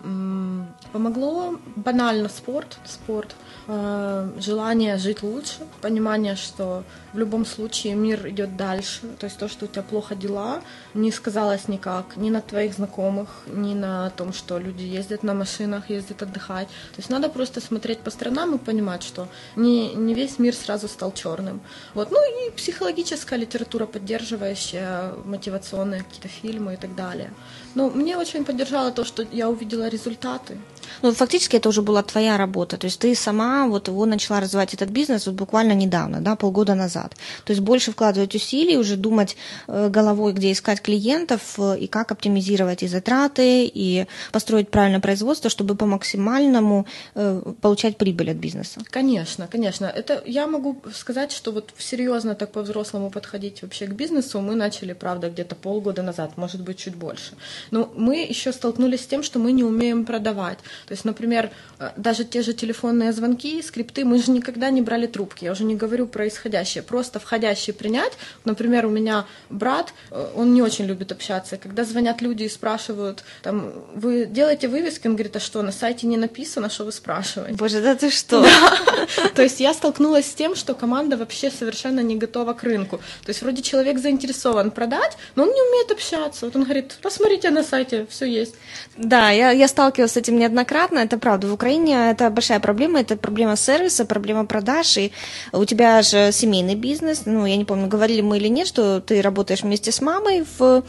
Speaker 2: Помогло банально спорт, спорт, э, желание жить лучше, понимание, что в любом случае мир идет дальше. То есть то, что у тебя плохо дела, не сказалось никак ни на твоих знакомых, ни на том, что люди ездят на машинах, ездят отдыхать. То есть надо просто смотреть по сторонам и понимать, что не, не весь мир сразу стал черным. Вот. Ну и психологическая литература, поддерживающая, мотивационные какие-то фильмы и так далее. Но мне очень поддержало то, что я увидела результаты.
Speaker 1: Ну, фактически это уже была твоя работа, то есть ты сама вот его начала развивать этот бизнес вот буквально недавно, да, полгода назад. То есть больше вкладывать усилий, уже думать э, головой, где искать клиентов э, и как оптимизировать и затраты, и построить правильное производство, чтобы по максимальному э, получать прибыль от бизнеса.
Speaker 2: Конечно, конечно. Это я могу сказать, что вот серьезно так по-взрослому подходить вообще к бизнесу мы начали, правда, где-то полгода назад, может быть, чуть больше. Но мы еще столкнулись с тем, что мы не умеем продавать. То есть, например, э, даже те же телефонные звонки, скрипты, мы же никогда не брали трубки. Я уже не говорю про исходящие, просто входящие принять. Например, у меня брат, э, он не очень любит общаться. Когда звонят люди и спрашивают, там, вы делаете вывески, он говорит, а что, на сайте не написано, что вы спрашиваете?
Speaker 1: Боже, да ты что? [LAUGHS]
Speaker 2: То есть я столкнулась с тем, что команда вообще совершенно не готова к рынку. То есть вроде человек заинтересован продать, но он не умеет общаться. Вот он говорит, посмотрите на сайте, все есть.
Speaker 1: Да, я, я сталкивалась с этим неоднократно неоднократно, это правда. В Украине это большая проблема, это проблема сервиса, проблема продаж, и у тебя же семейный бизнес, ну, я не помню, говорили мы или нет, что ты работаешь вместе с мамой в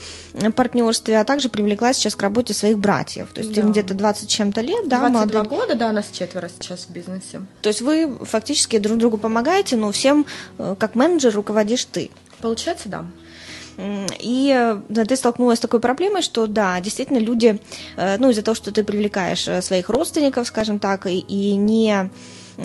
Speaker 1: партнерстве, а также привлекла сейчас к работе своих братьев. То есть да. им где-то 20 чем-то лет, да?
Speaker 2: 22 молодых. года, да, у нас четверо сейчас в бизнесе.
Speaker 1: То есть вы фактически друг другу помогаете, но всем э, как менеджер руководишь ты.
Speaker 2: Получается, да.
Speaker 1: И да, ты столкнулась с такой проблемой, что да, действительно люди, э, ну из-за того, что ты привлекаешь э, своих родственников, скажем так, и, и не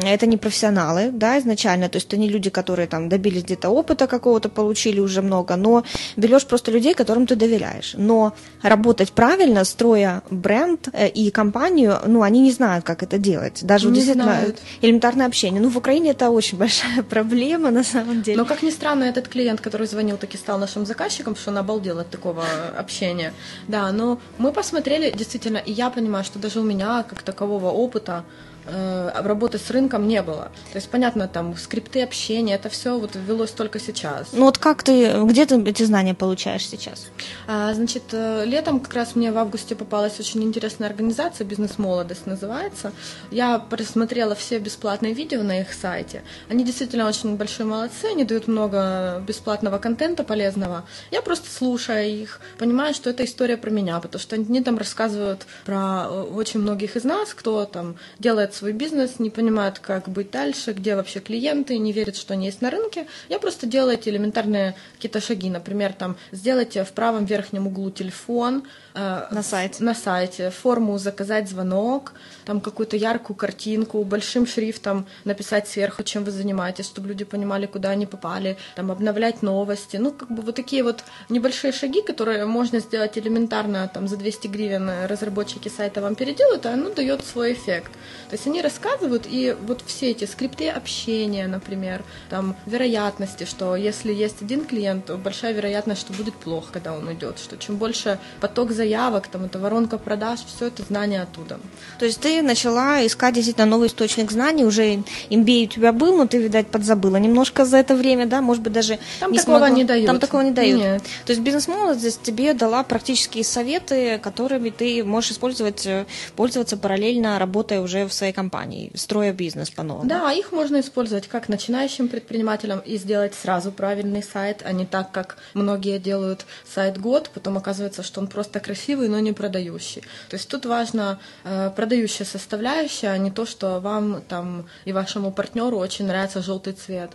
Speaker 1: это не профессионалы, да, изначально, то есть это не люди, которые там добились где-то опыта какого-то, получили уже много, но берешь просто людей, которым ты доверяешь. Но работать правильно, строя бренд э, и компанию, ну, они не знают, как это делать. Даже не действительно знают. элементарное общение. Ну, в Украине это очень [LAUGHS] большая проблема на самом деле.
Speaker 2: Но, как ни странно, этот клиент, который звонил, таки стал нашим заказчиком, что он обалдел от такого общения. Да, но мы посмотрели, действительно, и я понимаю, что даже у меня, как такового опыта, работы с рынком не было. То есть, понятно, там скрипты общения, это все вот ввелось только сейчас.
Speaker 1: Ну вот как ты, где ты эти знания получаешь сейчас?
Speaker 2: А, значит, э, летом как раз мне в августе попалась очень интересная организация, «Бизнес-молодость» называется. Я просмотрела все бесплатные видео на их сайте. Они действительно очень большие молодцы, они дают много бесплатного контента полезного. Я просто слушаю их, понимаю, что это история про меня, потому что они там рассказывают про э, очень многих из нас, кто там делает свой бизнес, не понимает, как быть дальше, где вообще клиенты, не верит, что они есть на рынке. Я просто делаю эти элементарные какие-то шаги. Например, там сделайте в правом верхнем углу телефон,
Speaker 1: на сайте.
Speaker 2: На сайте. Форму заказать звонок, там какую-то яркую картинку, большим шрифтом написать сверху, чем вы занимаетесь, чтобы люди понимали, куда они попали, там обновлять новости. Ну, как бы вот такие вот небольшие шаги, которые можно сделать элементарно, там за 200 гривен разработчики сайта вам переделают, а оно дает свой эффект. То есть они рассказывают, и вот все эти скрипты общения, например, там вероятности, что если есть один клиент, то большая вероятность, что будет плохо, когда он уйдет, что чем больше поток за заявок, там это воронка продаж, все это знание оттуда.
Speaker 1: То есть ты начала искать действительно новый источник знаний, уже MBA у тебя был, но ты, видать, подзабыла немножко за это время, да, может быть, даже
Speaker 2: Там
Speaker 1: не
Speaker 2: такого
Speaker 1: смогла.
Speaker 2: не дают.
Speaker 1: Там такого не дают.
Speaker 2: Нет.
Speaker 1: То есть бизнес-молодость тебе дала практические советы, которыми ты можешь использовать, э, пользоваться параллельно, работая уже в своей компании, строя бизнес по-новому.
Speaker 2: Да, их можно использовать как начинающим предпринимателям и сделать сразу правильный сайт, а не так, как многие делают сайт год, потом оказывается, что он просто красивый красивый, но не продающий. То есть тут важна э, продающая составляющая, а не то, что вам там и вашему партнеру очень нравится желтый цвет.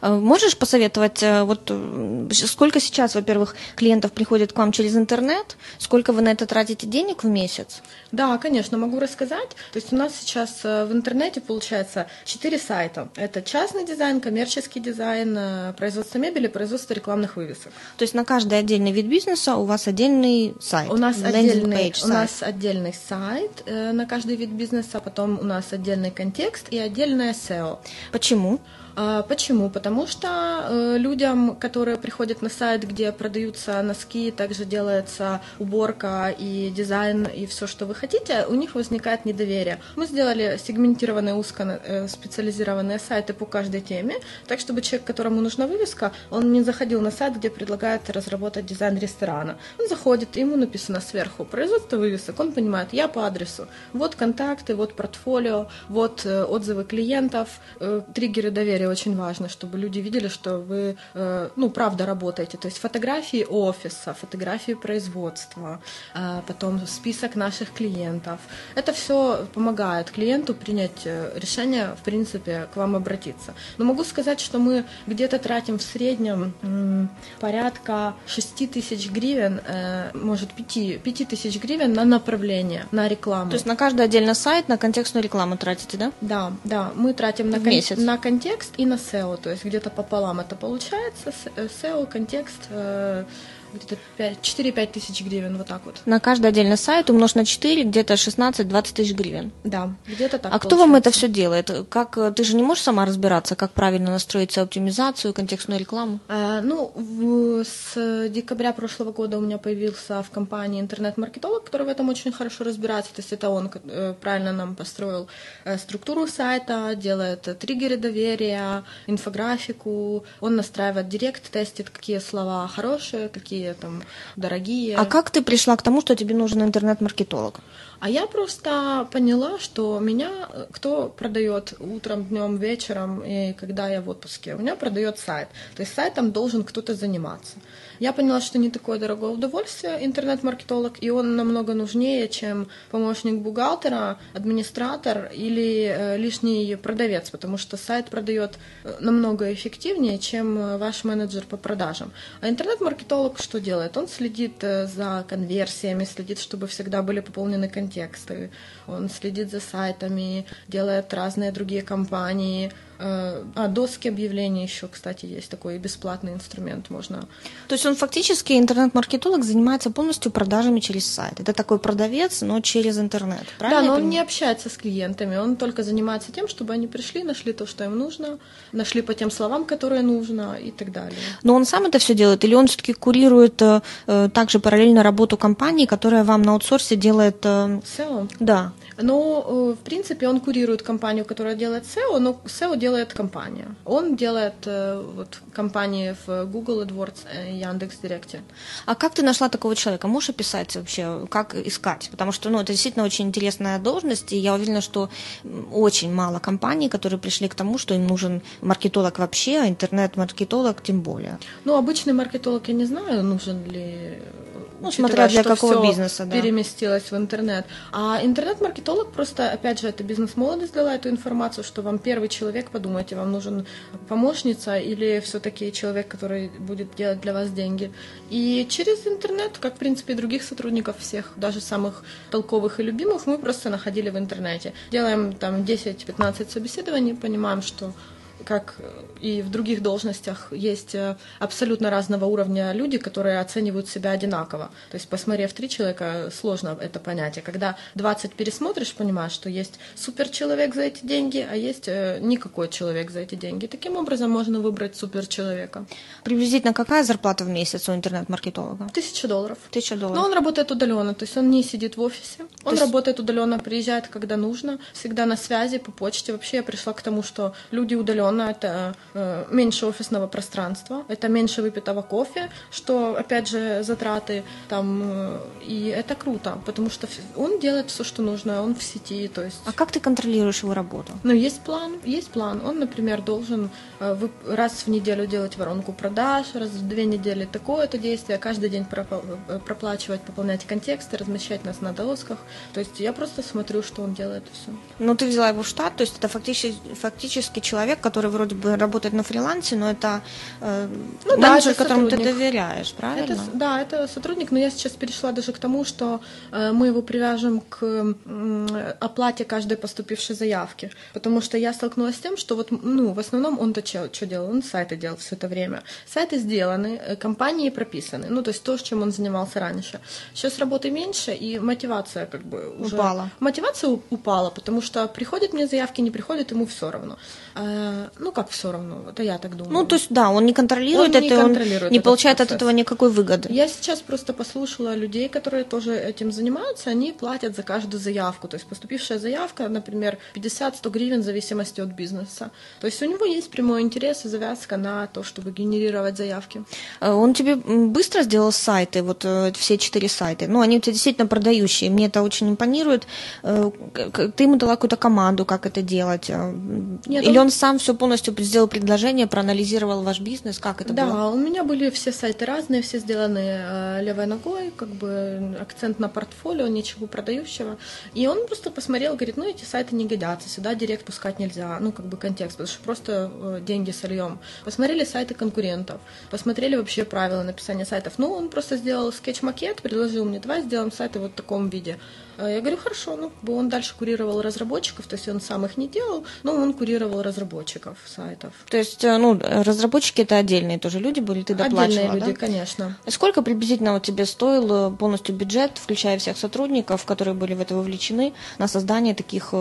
Speaker 1: А можешь посоветовать, э, вот э, сколько сейчас, во-первых, клиентов приходит к вам через интернет, сколько вы на это тратите денег в месяц?
Speaker 2: Да, конечно, могу рассказать. То есть у нас сейчас э, в интернете получается четыре сайта. Это частный дизайн, коммерческий дизайн, производство мебели, производство рекламных вывесок.
Speaker 1: То есть на каждый отдельный вид бизнеса у вас отдельный сайт?
Speaker 2: У нас, отдельный, page, у нас отдельный сайт э, на каждый вид бизнеса, потом у нас отдельный контекст и отдельное SEO.
Speaker 1: Почему?
Speaker 2: А, почему? Потому что э, людям, которые приходят на сайт, где продаются носки, также делается уборка и дизайн и все, что вы хотите, у них возникает недоверие. Мы сделали сегментированные узко э, специализированные сайты по каждой теме, так чтобы человек, которому нужна вывеска, он не заходил на сайт, где предлагают разработать дизайн ресторана. Он заходит, ему написано сверху производство вывесок, он понимает, я по адресу, вот контакты, вот портфолио, вот э, отзывы клиентов, триггеры доверия деле очень важно, чтобы люди видели, что вы, э, ну, правда работаете. То есть фотографии офиса, фотографии производства, э, потом список наших клиентов. Это все помогает клиенту принять э, решение, в принципе, к вам обратиться. Но могу сказать, что мы где-то тратим в среднем порядка 6 тысяч гривен, может 5, 5 тысяч гривен на направление, на рекламу.
Speaker 1: То есть на каждый отдельно сайт, на контекстную рекламу тратите, да?
Speaker 2: Да, да. Мы тратим на,
Speaker 1: кон- месяц.
Speaker 2: на контекст и на SEO, то есть где-то пополам это получается. SEO, контекст, э, где-то 4-5 тысяч гривен, вот так вот.
Speaker 1: На каждый отдельный сайт умножь на 4, где-то 16-20 тысяч гривен.
Speaker 2: Да, где-то так.
Speaker 1: А кто вам это все делает? Как ты же не можешь сама разбираться, как правильно настроить оптимизацию, контекстную рекламу?
Speaker 2: А, ну, в, с декабря прошлого года у меня появился в компании интернет-маркетолог, который в этом очень хорошо разбирается. То есть это он э, правильно нам построил э, структуру сайта, делает триггеры доверия, инфографику. Он настраивает директ, тестит, какие слова хорошие, какие там дорогие.
Speaker 1: А как ты пришла к тому, что тебе нужен интернет-маркетолог?
Speaker 2: А я просто поняла, что меня э, кто продает утром, днем, вечером и когда я в отпуске, у меня продает сайт. То есть сайтом должен кто-то заниматься. Я поняла, что не такое дорогое удовольствие интернет-маркетолог, и он намного нужнее, чем помощник бухгалтера, администратор или э, лишний продавец, потому что сайт продает э, намного эффективнее, чем ваш менеджер по продажам. А интернет-маркетолог что делает? Он следит за конверсиями, следит, чтобы всегда были пополнены контексты, он следит за сайтами, делает разные другие компании, а, доски объявлений еще, кстати, есть такой бесплатный инструмент, можно.
Speaker 1: То есть он фактически, интернет-маркетолог, занимается полностью продажами через сайт. Это такой продавец, но через интернет, правильно?
Speaker 2: Да, но он не общается с клиентами, он только занимается тем, чтобы они пришли, нашли то, что им нужно, нашли по тем словам, которые нужно и так далее.
Speaker 1: Но он сам это все делает, или он все-таки курирует э, э, также параллельно работу компании, которая вам на аутсорсе делает... Э...
Speaker 2: SEO?
Speaker 1: Да.
Speaker 2: Но, э, в принципе, он курирует компанию, которая делает SEO, но SEO делает компания. Он делает э, вот, компании в Google AdWords и Яндекс Директе.
Speaker 1: А как ты нашла такого человека? Можешь описать вообще, как искать? Потому что ну, это действительно очень интересная должность, и я уверена, что очень мало компаний, которые пришли к тому, что им нужен маркетолог вообще, а интернет-маркетолог тем более.
Speaker 2: Ну, обычный маркетолог я не знаю, нужен ли
Speaker 1: ну, смотря для какого бизнеса, да.
Speaker 2: переместилась в интернет. А интернет-маркетолог просто, опять же, это бизнес-молодость дала эту информацию, что вам первый человек, подумайте, вам нужен помощница или все-таки человек, который будет делать для вас деньги. И через интернет, как, в принципе, и других сотрудников всех, даже самых толковых и любимых, мы просто находили в интернете. Делаем там 10-15 собеседований, понимаем, что как и в других должностях есть э, абсолютно разного уровня люди, которые оценивают себя одинаково. То есть, посмотрев три человека, сложно это понять. А когда 20 пересмотришь, понимаешь, что есть супер человек за эти деньги, а есть э, никакой человек за эти деньги. Таким образом можно выбрать супер человека.
Speaker 1: Приблизительно какая зарплата в месяц у интернет-маркетолога?
Speaker 2: Тысяча долларов.
Speaker 1: Тысяча долларов.
Speaker 2: Но он работает удаленно, то есть он не сидит в офисе. Он есть... работает удаленно, приезжает, когда нужно, всегда на связи, по почте. Вообще я пришла к тому, что люди удаленно это Э, меньше офисного пространства, это меньше выпитого кофе, что, опять же, затраты там, э, и это круто, потому что он делает все, что нужно, он в сети, то есть...
Speaker 1: А как ты контролируешь его работу?
Speaker 2: Ну, есть план, есть план. Он, например, должен э, раз в неделю делать воронку продаж, раз в две недели такое-то действие, каждый день проплачивать, пополнять контексты, размещать нас на досках. То есть я просто смотрю, что он делает, все.
Speaker 1: Ну, ты взяла его в штат, то есть это фактически, фактически человек, который вроде бы работает на фрилансе, но это э, ну, менеджер, да, которому сотрудник. ты доверяешь, правильно?
Speaker 2: Это, да, это сотрудник, но я сейчас перешла даже к тому, что э, мы его привяжем к э, оплате каждой поступившей заявки, потому что я столкнулась с тем, что вот, ну, в основном он-то что, что делал? Он сайты делал все это время. Сайты сделаны, э, компании прописаны, ну, то есть то, чем он занимался раньше. Сейчас работы меньше, и мотивация как бы уже...
Speaker 1: Упала.
Speaker 2: Мотивация упала, потому что приходят мне заявки, не приходят, ему все равно. Э, ну, как все равно? это я так думаю.
Speaker 1: Ну, то есть, да, он не контролирует он это, не контролирует он не получает процесс. от этого никакой выгоды.
Speaker 2: Я сейчас просто послушала людей, которые тоже этим занимаются, они платят за каждую заявку. То есть, поступившая заявка, например, 50-100 гривен в зависимости от бизнеса. То есть, у него есть прямой интерес и завязка на то, чтобы генерировать заявки.
Speaker 1: Э, он тебе быстро сделал сайты, вот э, все четыре сайта. Ну, они у тебя действительно продающие. Мне это очень импонирует. Ты ему дала какую-то команду, как это делать? Нет, Или он... сам все полностью сделал предложение, проанализировал ваш бизнес, как это
Speaker 2: да,
Speaker 1: было?
Speaker 2: Да, у меня были все сайты разные, все сделаны э, левой ногой, как бы акцент на портфолио, ничего продающего. И он просто посмотрел, говорит, ну эти сайты не годятся, сюда директ пускать нельзя, ну как бы контекст, потому что просто э, деньги сольем. Посмотрели сайты конкурентов, посмотрели вообще правила написания сайтов. Ну он просто сделал скетч-макет, предложил мне, давай сделаем сайты вот в таком виде. Э, я говорю, хорошо, ну, он дальше курировал разработчиков, то есть он сам их не делал, но он курировал разработчиков сайтов.
Speaker 1: То есть, э, ну, разработчики это отдельные тоже люди были, ты доплачивала,
Speaker 2: Отдельные люди,
Speaker 1: да?
Speaker 2: конечно.
Speaker 1: Сколько приблизительно вот тебе стоил э, полностью бюджет, включая всех сотрудников, которые были в это вовлечены, на создание таких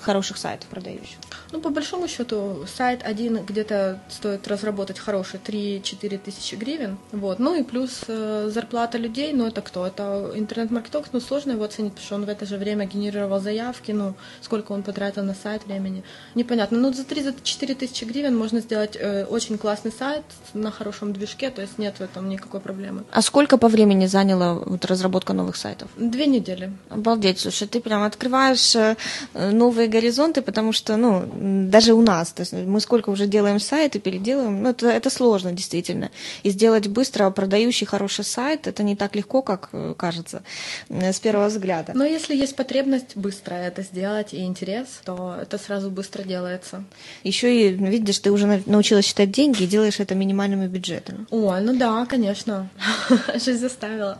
Speaker 1: хороших сайтов продающих?
Speaker 2: Ну, по большому счету, сайт один где-то стоит разработать хороший 3-4 тысячи гривен, вот, ну и плюс э, зарплата людей, ну это кто? Это интернет-маркетолог, ну сложно его оценить, потому что он в это же время генерировал заявки, ну, сколько он потратил на сайт времени, непонятно. Ну, за 3-4 тысячи гривен можно сделать э, очень классный сайт на хорошем движке, то есть нет в этом никакой проблемы.
Speaker 1: А сколько по времени заняла вот разработка новых сайтов?
Speaker 2: Две недели.
Speaker 1: Обалдеть, слушай, ты прям открываешь э, новые горизонты, потому что, ну, даже у нас, то есть мы сколько уже делаем сайты, переделываем, ну, это, это сложно действительно. И сделать быстро продающий хороший сайт, это не так легко, как э, кажется с первого взгляда.
Speaker 2: Но если есть потребность быстро это сделать и интерес, то это сразу быстро делается.
Speaker 1: Еще и, видишь, ты уже научилась считать деньги и делаешь это минимальными бюджетами.
Speaker 2: О, ну да, конечно. [LAUGHS] Жизнь заставила.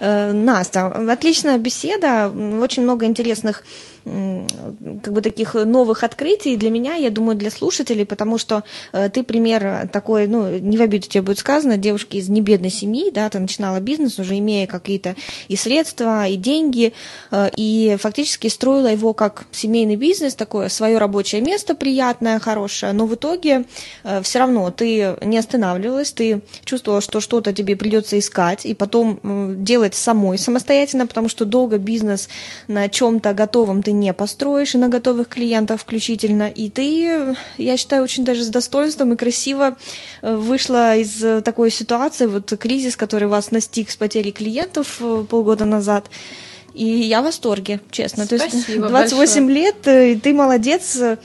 Speaker 1: Э, Настя, отличная беседа, очень много интересных как бы таких новых открытий для меня, я думаю, для слушателей, потому что э, ты пример такой, ну, не в обиду тебе будет сказано, девушки из небедной семьи, да, ты начинала бизнес, уже имея какие-то и средства, и деньги, э, и фактически строила его как семейный бизнес, такое свое рабочее место приятное, хорошее, но в итоге э, все равно ты не останавливалась, ты чувствовала, что что-то тебе придется искать, и потом делать самой самостоятельно, потому что долго бизнес на чем-то готовом ты не построишь, и на готовых клиентов включительно, и ты, я считаю, очень даже с достоинством и красиво э, вышла из такой ситуации, вот кризис, который вас настиг с потерей клиентов полгода назад, и я в восторге, честно.
Speaker 2: Спасибо То есть
Speaker 1: 28 [LAUGHS]
Speaker 2: большое.
Speaker 1: лет, э, и ты молодец, э,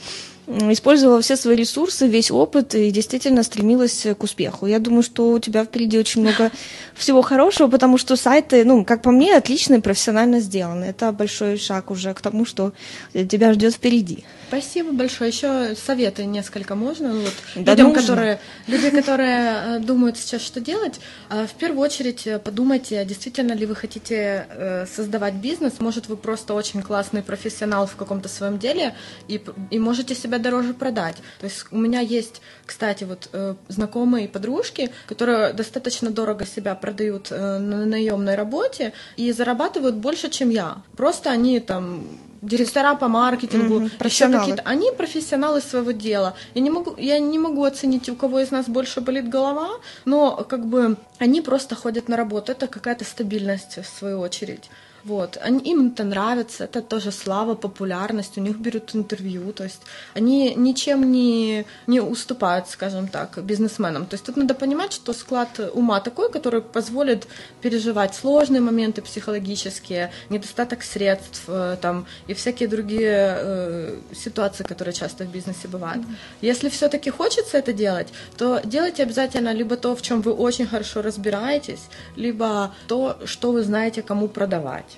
Speaker 1: использовала все свои ресурсы, весь опыт и действительно стремилась к успеху. Я думаю, что у тебя впереди очень много [LAUGHS] всего хорошего, потому что сайты, ну, как по мне, отлично и профессионально сделаны. Это большой шаг уже к тому, что тебя ждет впереди.
Speaker 2: Спасибо большое. Еще советы несколько можно вот
Speaker 1: да
Speaker 2: людям,
Speaker 1: нужно.
Speaker 2: которые [LAUGHS] люди, которые э, думают сейчас, что делать. Э, в первую очередь э, подумайте, действительно ли вы хотите создавать бизнес. Может, вы просто очень классный профессионал в каком-то своем деле и, и можете себя дороже продать. То есть у меня есть, кстати, вот знакомые подружки, которые достаточно дорого себя продают на наемной работе и зарабатывают больше, чем я. Просто они там директора по маркетингу,
Speaker 1: mm-hmm, профессионалы.
Speaker 2: Они профессионалы своего дела. Я не могу, я не могу оценить, у кого из нас больше болит голова, но как бы они просто ходят на работу. Это какая-то стабильность в свою очередь. Вот. Они, им это нравится, это тоже слава, популярность, у них берут интервью, то есть они ничем не, не уступают, скажем так, бизнесменам. То есть тут надо понимать, что склад ума такой, который позволит переживать сложные моменты психологические, недостаток средств э, там, и всякие другие э, ситуации, которые часто в бизнесе бывают. Mm-hmm. Если все-таки хочется это делать, то делайте обязательно либо то, в чем вы очень хорошо разбираетесь, либо то, что вы знаете, кому продавать.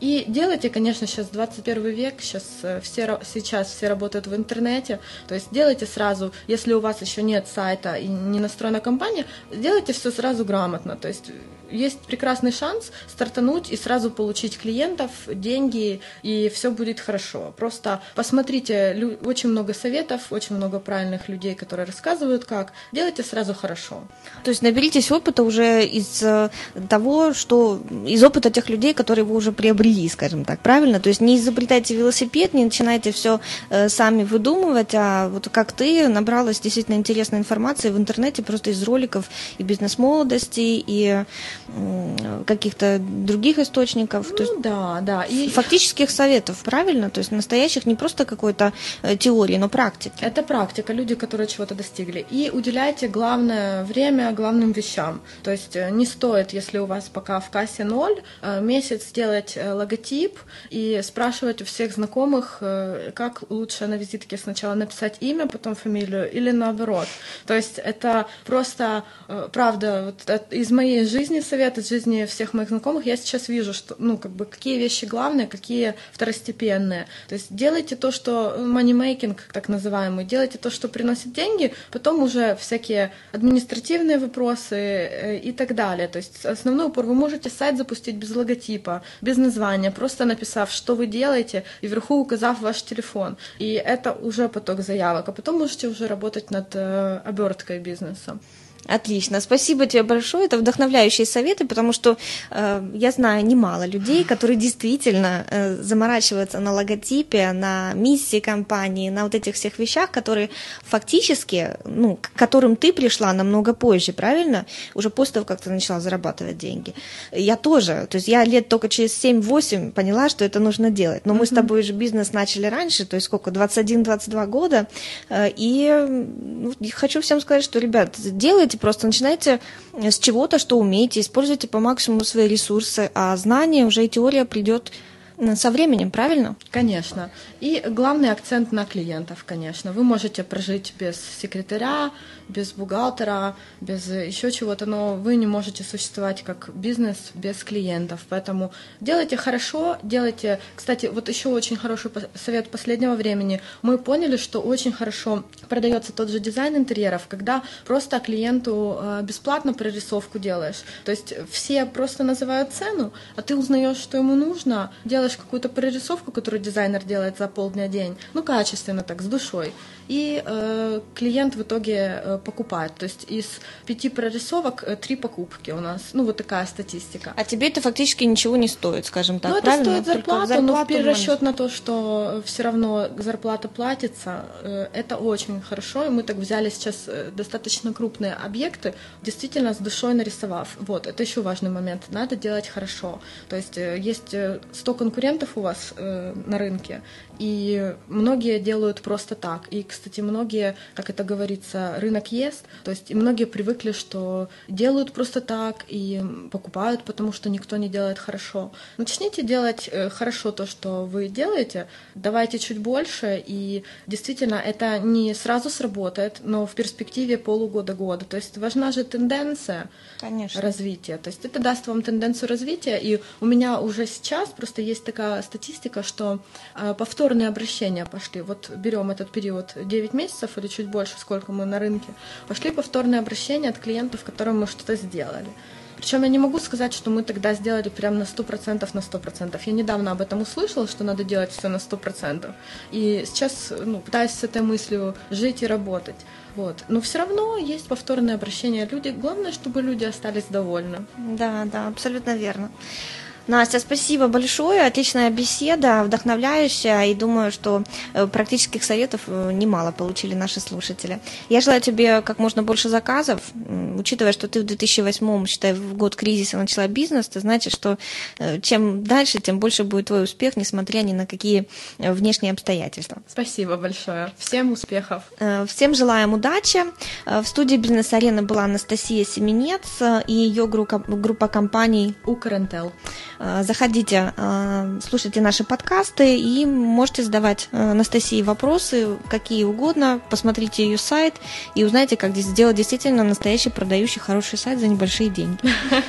Speaker 2: И делайте, конечно, сейчас 21 век, сейчас э, все, сейчас все работают в интернете, то есть делайте сразу, если у вас еще нет сайта и не настроена компания, делайте все сразу грамотно, то есть есть прекрасный шанс стартануть и сразу получить клиентов, деньги, и все будет хорошо. Просто посмотрите, очень много советов, очень много правильных людей, которые рассказывают как. Делайте сразу хорошо.
Speaker 1: То есть наберитесь опыта уже из э, того, что из опыта тех людей, которые вы уже приобрели, скажем так, правильно? То есть не изобретайте велосипед, не начинайте все э, сами выдумывать, а вот как ты набралась действительно интересной информации в интернете просто из роликов и бизнес-молодости, и каких-то других источников.
Speaker 2: Ну, то есть да, да.
Speaker 1: И фактических советов, правильно? То есть настоящих не просто какой-то э, теории, но практики.
Speaker 2: Это практика, люди, которые чего-то достигли. И уделяйте главное время главным вещам. То есть э, не стоит, если у вас пока в кассе ноль, э, месяц сделать логотип и спрашивать у всех знакомых, как лучше на визитке сначала написать имя, потом фамилию или наоборот. То есть это просто, правда, вот из моей жизни совет из жизни всех моих знакомых, я сейчас вижу, что, ну, как бы, какие вещи главные, какие второстепенные. То есть делайте то, что money making, так называемый, делайте то, что приносит деньги, потом уже всякие административные вопросы э, и так далее. То есть основной упор вы можете сайт запустить без логотипа, без названия, просто написав, что вы делаете, и вверху указав ваш телефон. И это уже поток заявок, а потом можете уже работать над э, оберткой бизнеса.
Speaker 1: Отлично, спасибо тебе большое, это вдохновляющие советы, потому что э, я знаю немало людей, которые действительно э, заморачиваются на логотипе, на миссии компании, на вот этих всех вещах, которые фактически, ну, к которым ты пришла намного позже, правильно? Уже после того, как ты начала зарабатывать деньги. Я тоже, то есть я лет только через 7-8 поняла, что это нужно делать, но uh-huh. мы с тобой же бизнес начали раньше, то есть сколько, 21-22 года, э, и ну, хочу всем сказать, что, ребят, делайте, просто начинайте с чего-то, что умеете, используйте по максимуму свои ресурсы, а знание уже и теория придет со временем, правильно?
Speaker 2: Конечно. И главный акцент на клиентов, конечно. Вы можете прожить без секретаря, без бухгалтера, без еще чего-то, но вы не можете существовать как бизнес без клиентов. Поэтому делайте хорошо, делайте... Кстати, вот еще очень хороший совет последнего времени. Мы поняли, что очень хорошо продается тот же дизайн интерьеров, когда просто клиенту э, бесплатно прорисовку делаешь. То есть все просто называют цену, а ты узнаешь, что ему нужно, делаешь делаешь какую-то прорисовку, которую дизайнер делает за полдня день, ну, качественно так, с душой, и э, клиент в итоге э, покупает. То есть из пяти прорисовок э, три покупки у нас. Ну, вот такая статистика.
Speaker 1: А тебе это фактически ничего не стоит, скажем так,
Speaker 2: Ну, это стоит
Speaker 1: Только
Speaker 2: зарплату, но в
Speaker 1: зарплату
Speaker 2: перерасчет на то, что все равно зарплата платится, э, это очень хорошо. И мы так взяли сейчас э, достаточно крупные объекты, действительно с душой нарисовав. Вот, это еще важный момент. Надо делать хорошо. То есть э, есть э, 100 конкурентов у вас э, на рынке, и многие делают просто так. И, кстати, многие, как это говорится, рынок ест, то есть многие привыкли, что делают просто так и покупают, потому что никто не делает хорошо. Начните делать э, хорошо то, что вы делаете, давайте чуть больше, и действительно это не сразу сработает, но в перспективе полугода-года. То есть важна же тенденция
Speaker 1: Конечно.
Speaker 2: развития. То есть это даст вам тенденцию развития. И у меня уже сейчас просто есть такая статистика, что э, повторные обращения пошли. Вот берем этот период 9 месяцев или чуть больше, сколько мы на рынке, пошли повторные обращения от клиентов, которым мы что-то сделали. Причем я не могу сказать, что мы тогда сделали прям на 100% на 100%. Я недавно об этом услышала, что надо делать все на 100%. И сейчас ну, пытаюсь с этой мыслью жить и работать. Вот. Но все равно есть повторные обращения. Люди, главное, чтобы люди остались довольны.
Speaker 1: Да, да, абсолютно верно. Настя, спасибо большое. Отличная беседа, вдохновляющая. И думаю, что э, практических советов э, немало получили наши слушатели. Я желаю тебе как можно больше заказов. Учитывая, что ты в 2008, считай, в год кризиса начала бизнес, ты значит, что э, чем дальше, тем больше будет твой успех, несмотря ни на какие внешние обстоятельства.
Speaker 2: Спасибо большое. Всем успехов.
Speaker 1: Всем желаем удачи. В студии бизнес-арены была Анастасия Семенец и ее группа, группа компаний
Speaker 2: Укрентел.
Speaker 1: Э, Заходите, э, слушайте наши подкасты и можете задавать э, Анастасии вопросы, какие угодно. Посмотрите ее сайт и узнайте, как здесь сделать действительно настоящий продающий хороший сайт за небольшие деньги.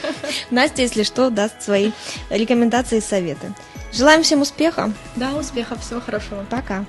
Speaker 1: [LAUGHS] Настя, если что, даст свои рекомендации и советы. Желаем всем успеха.
Speaker 2: Да, успехов. Всего хорошего.
Speaker 1: Пока.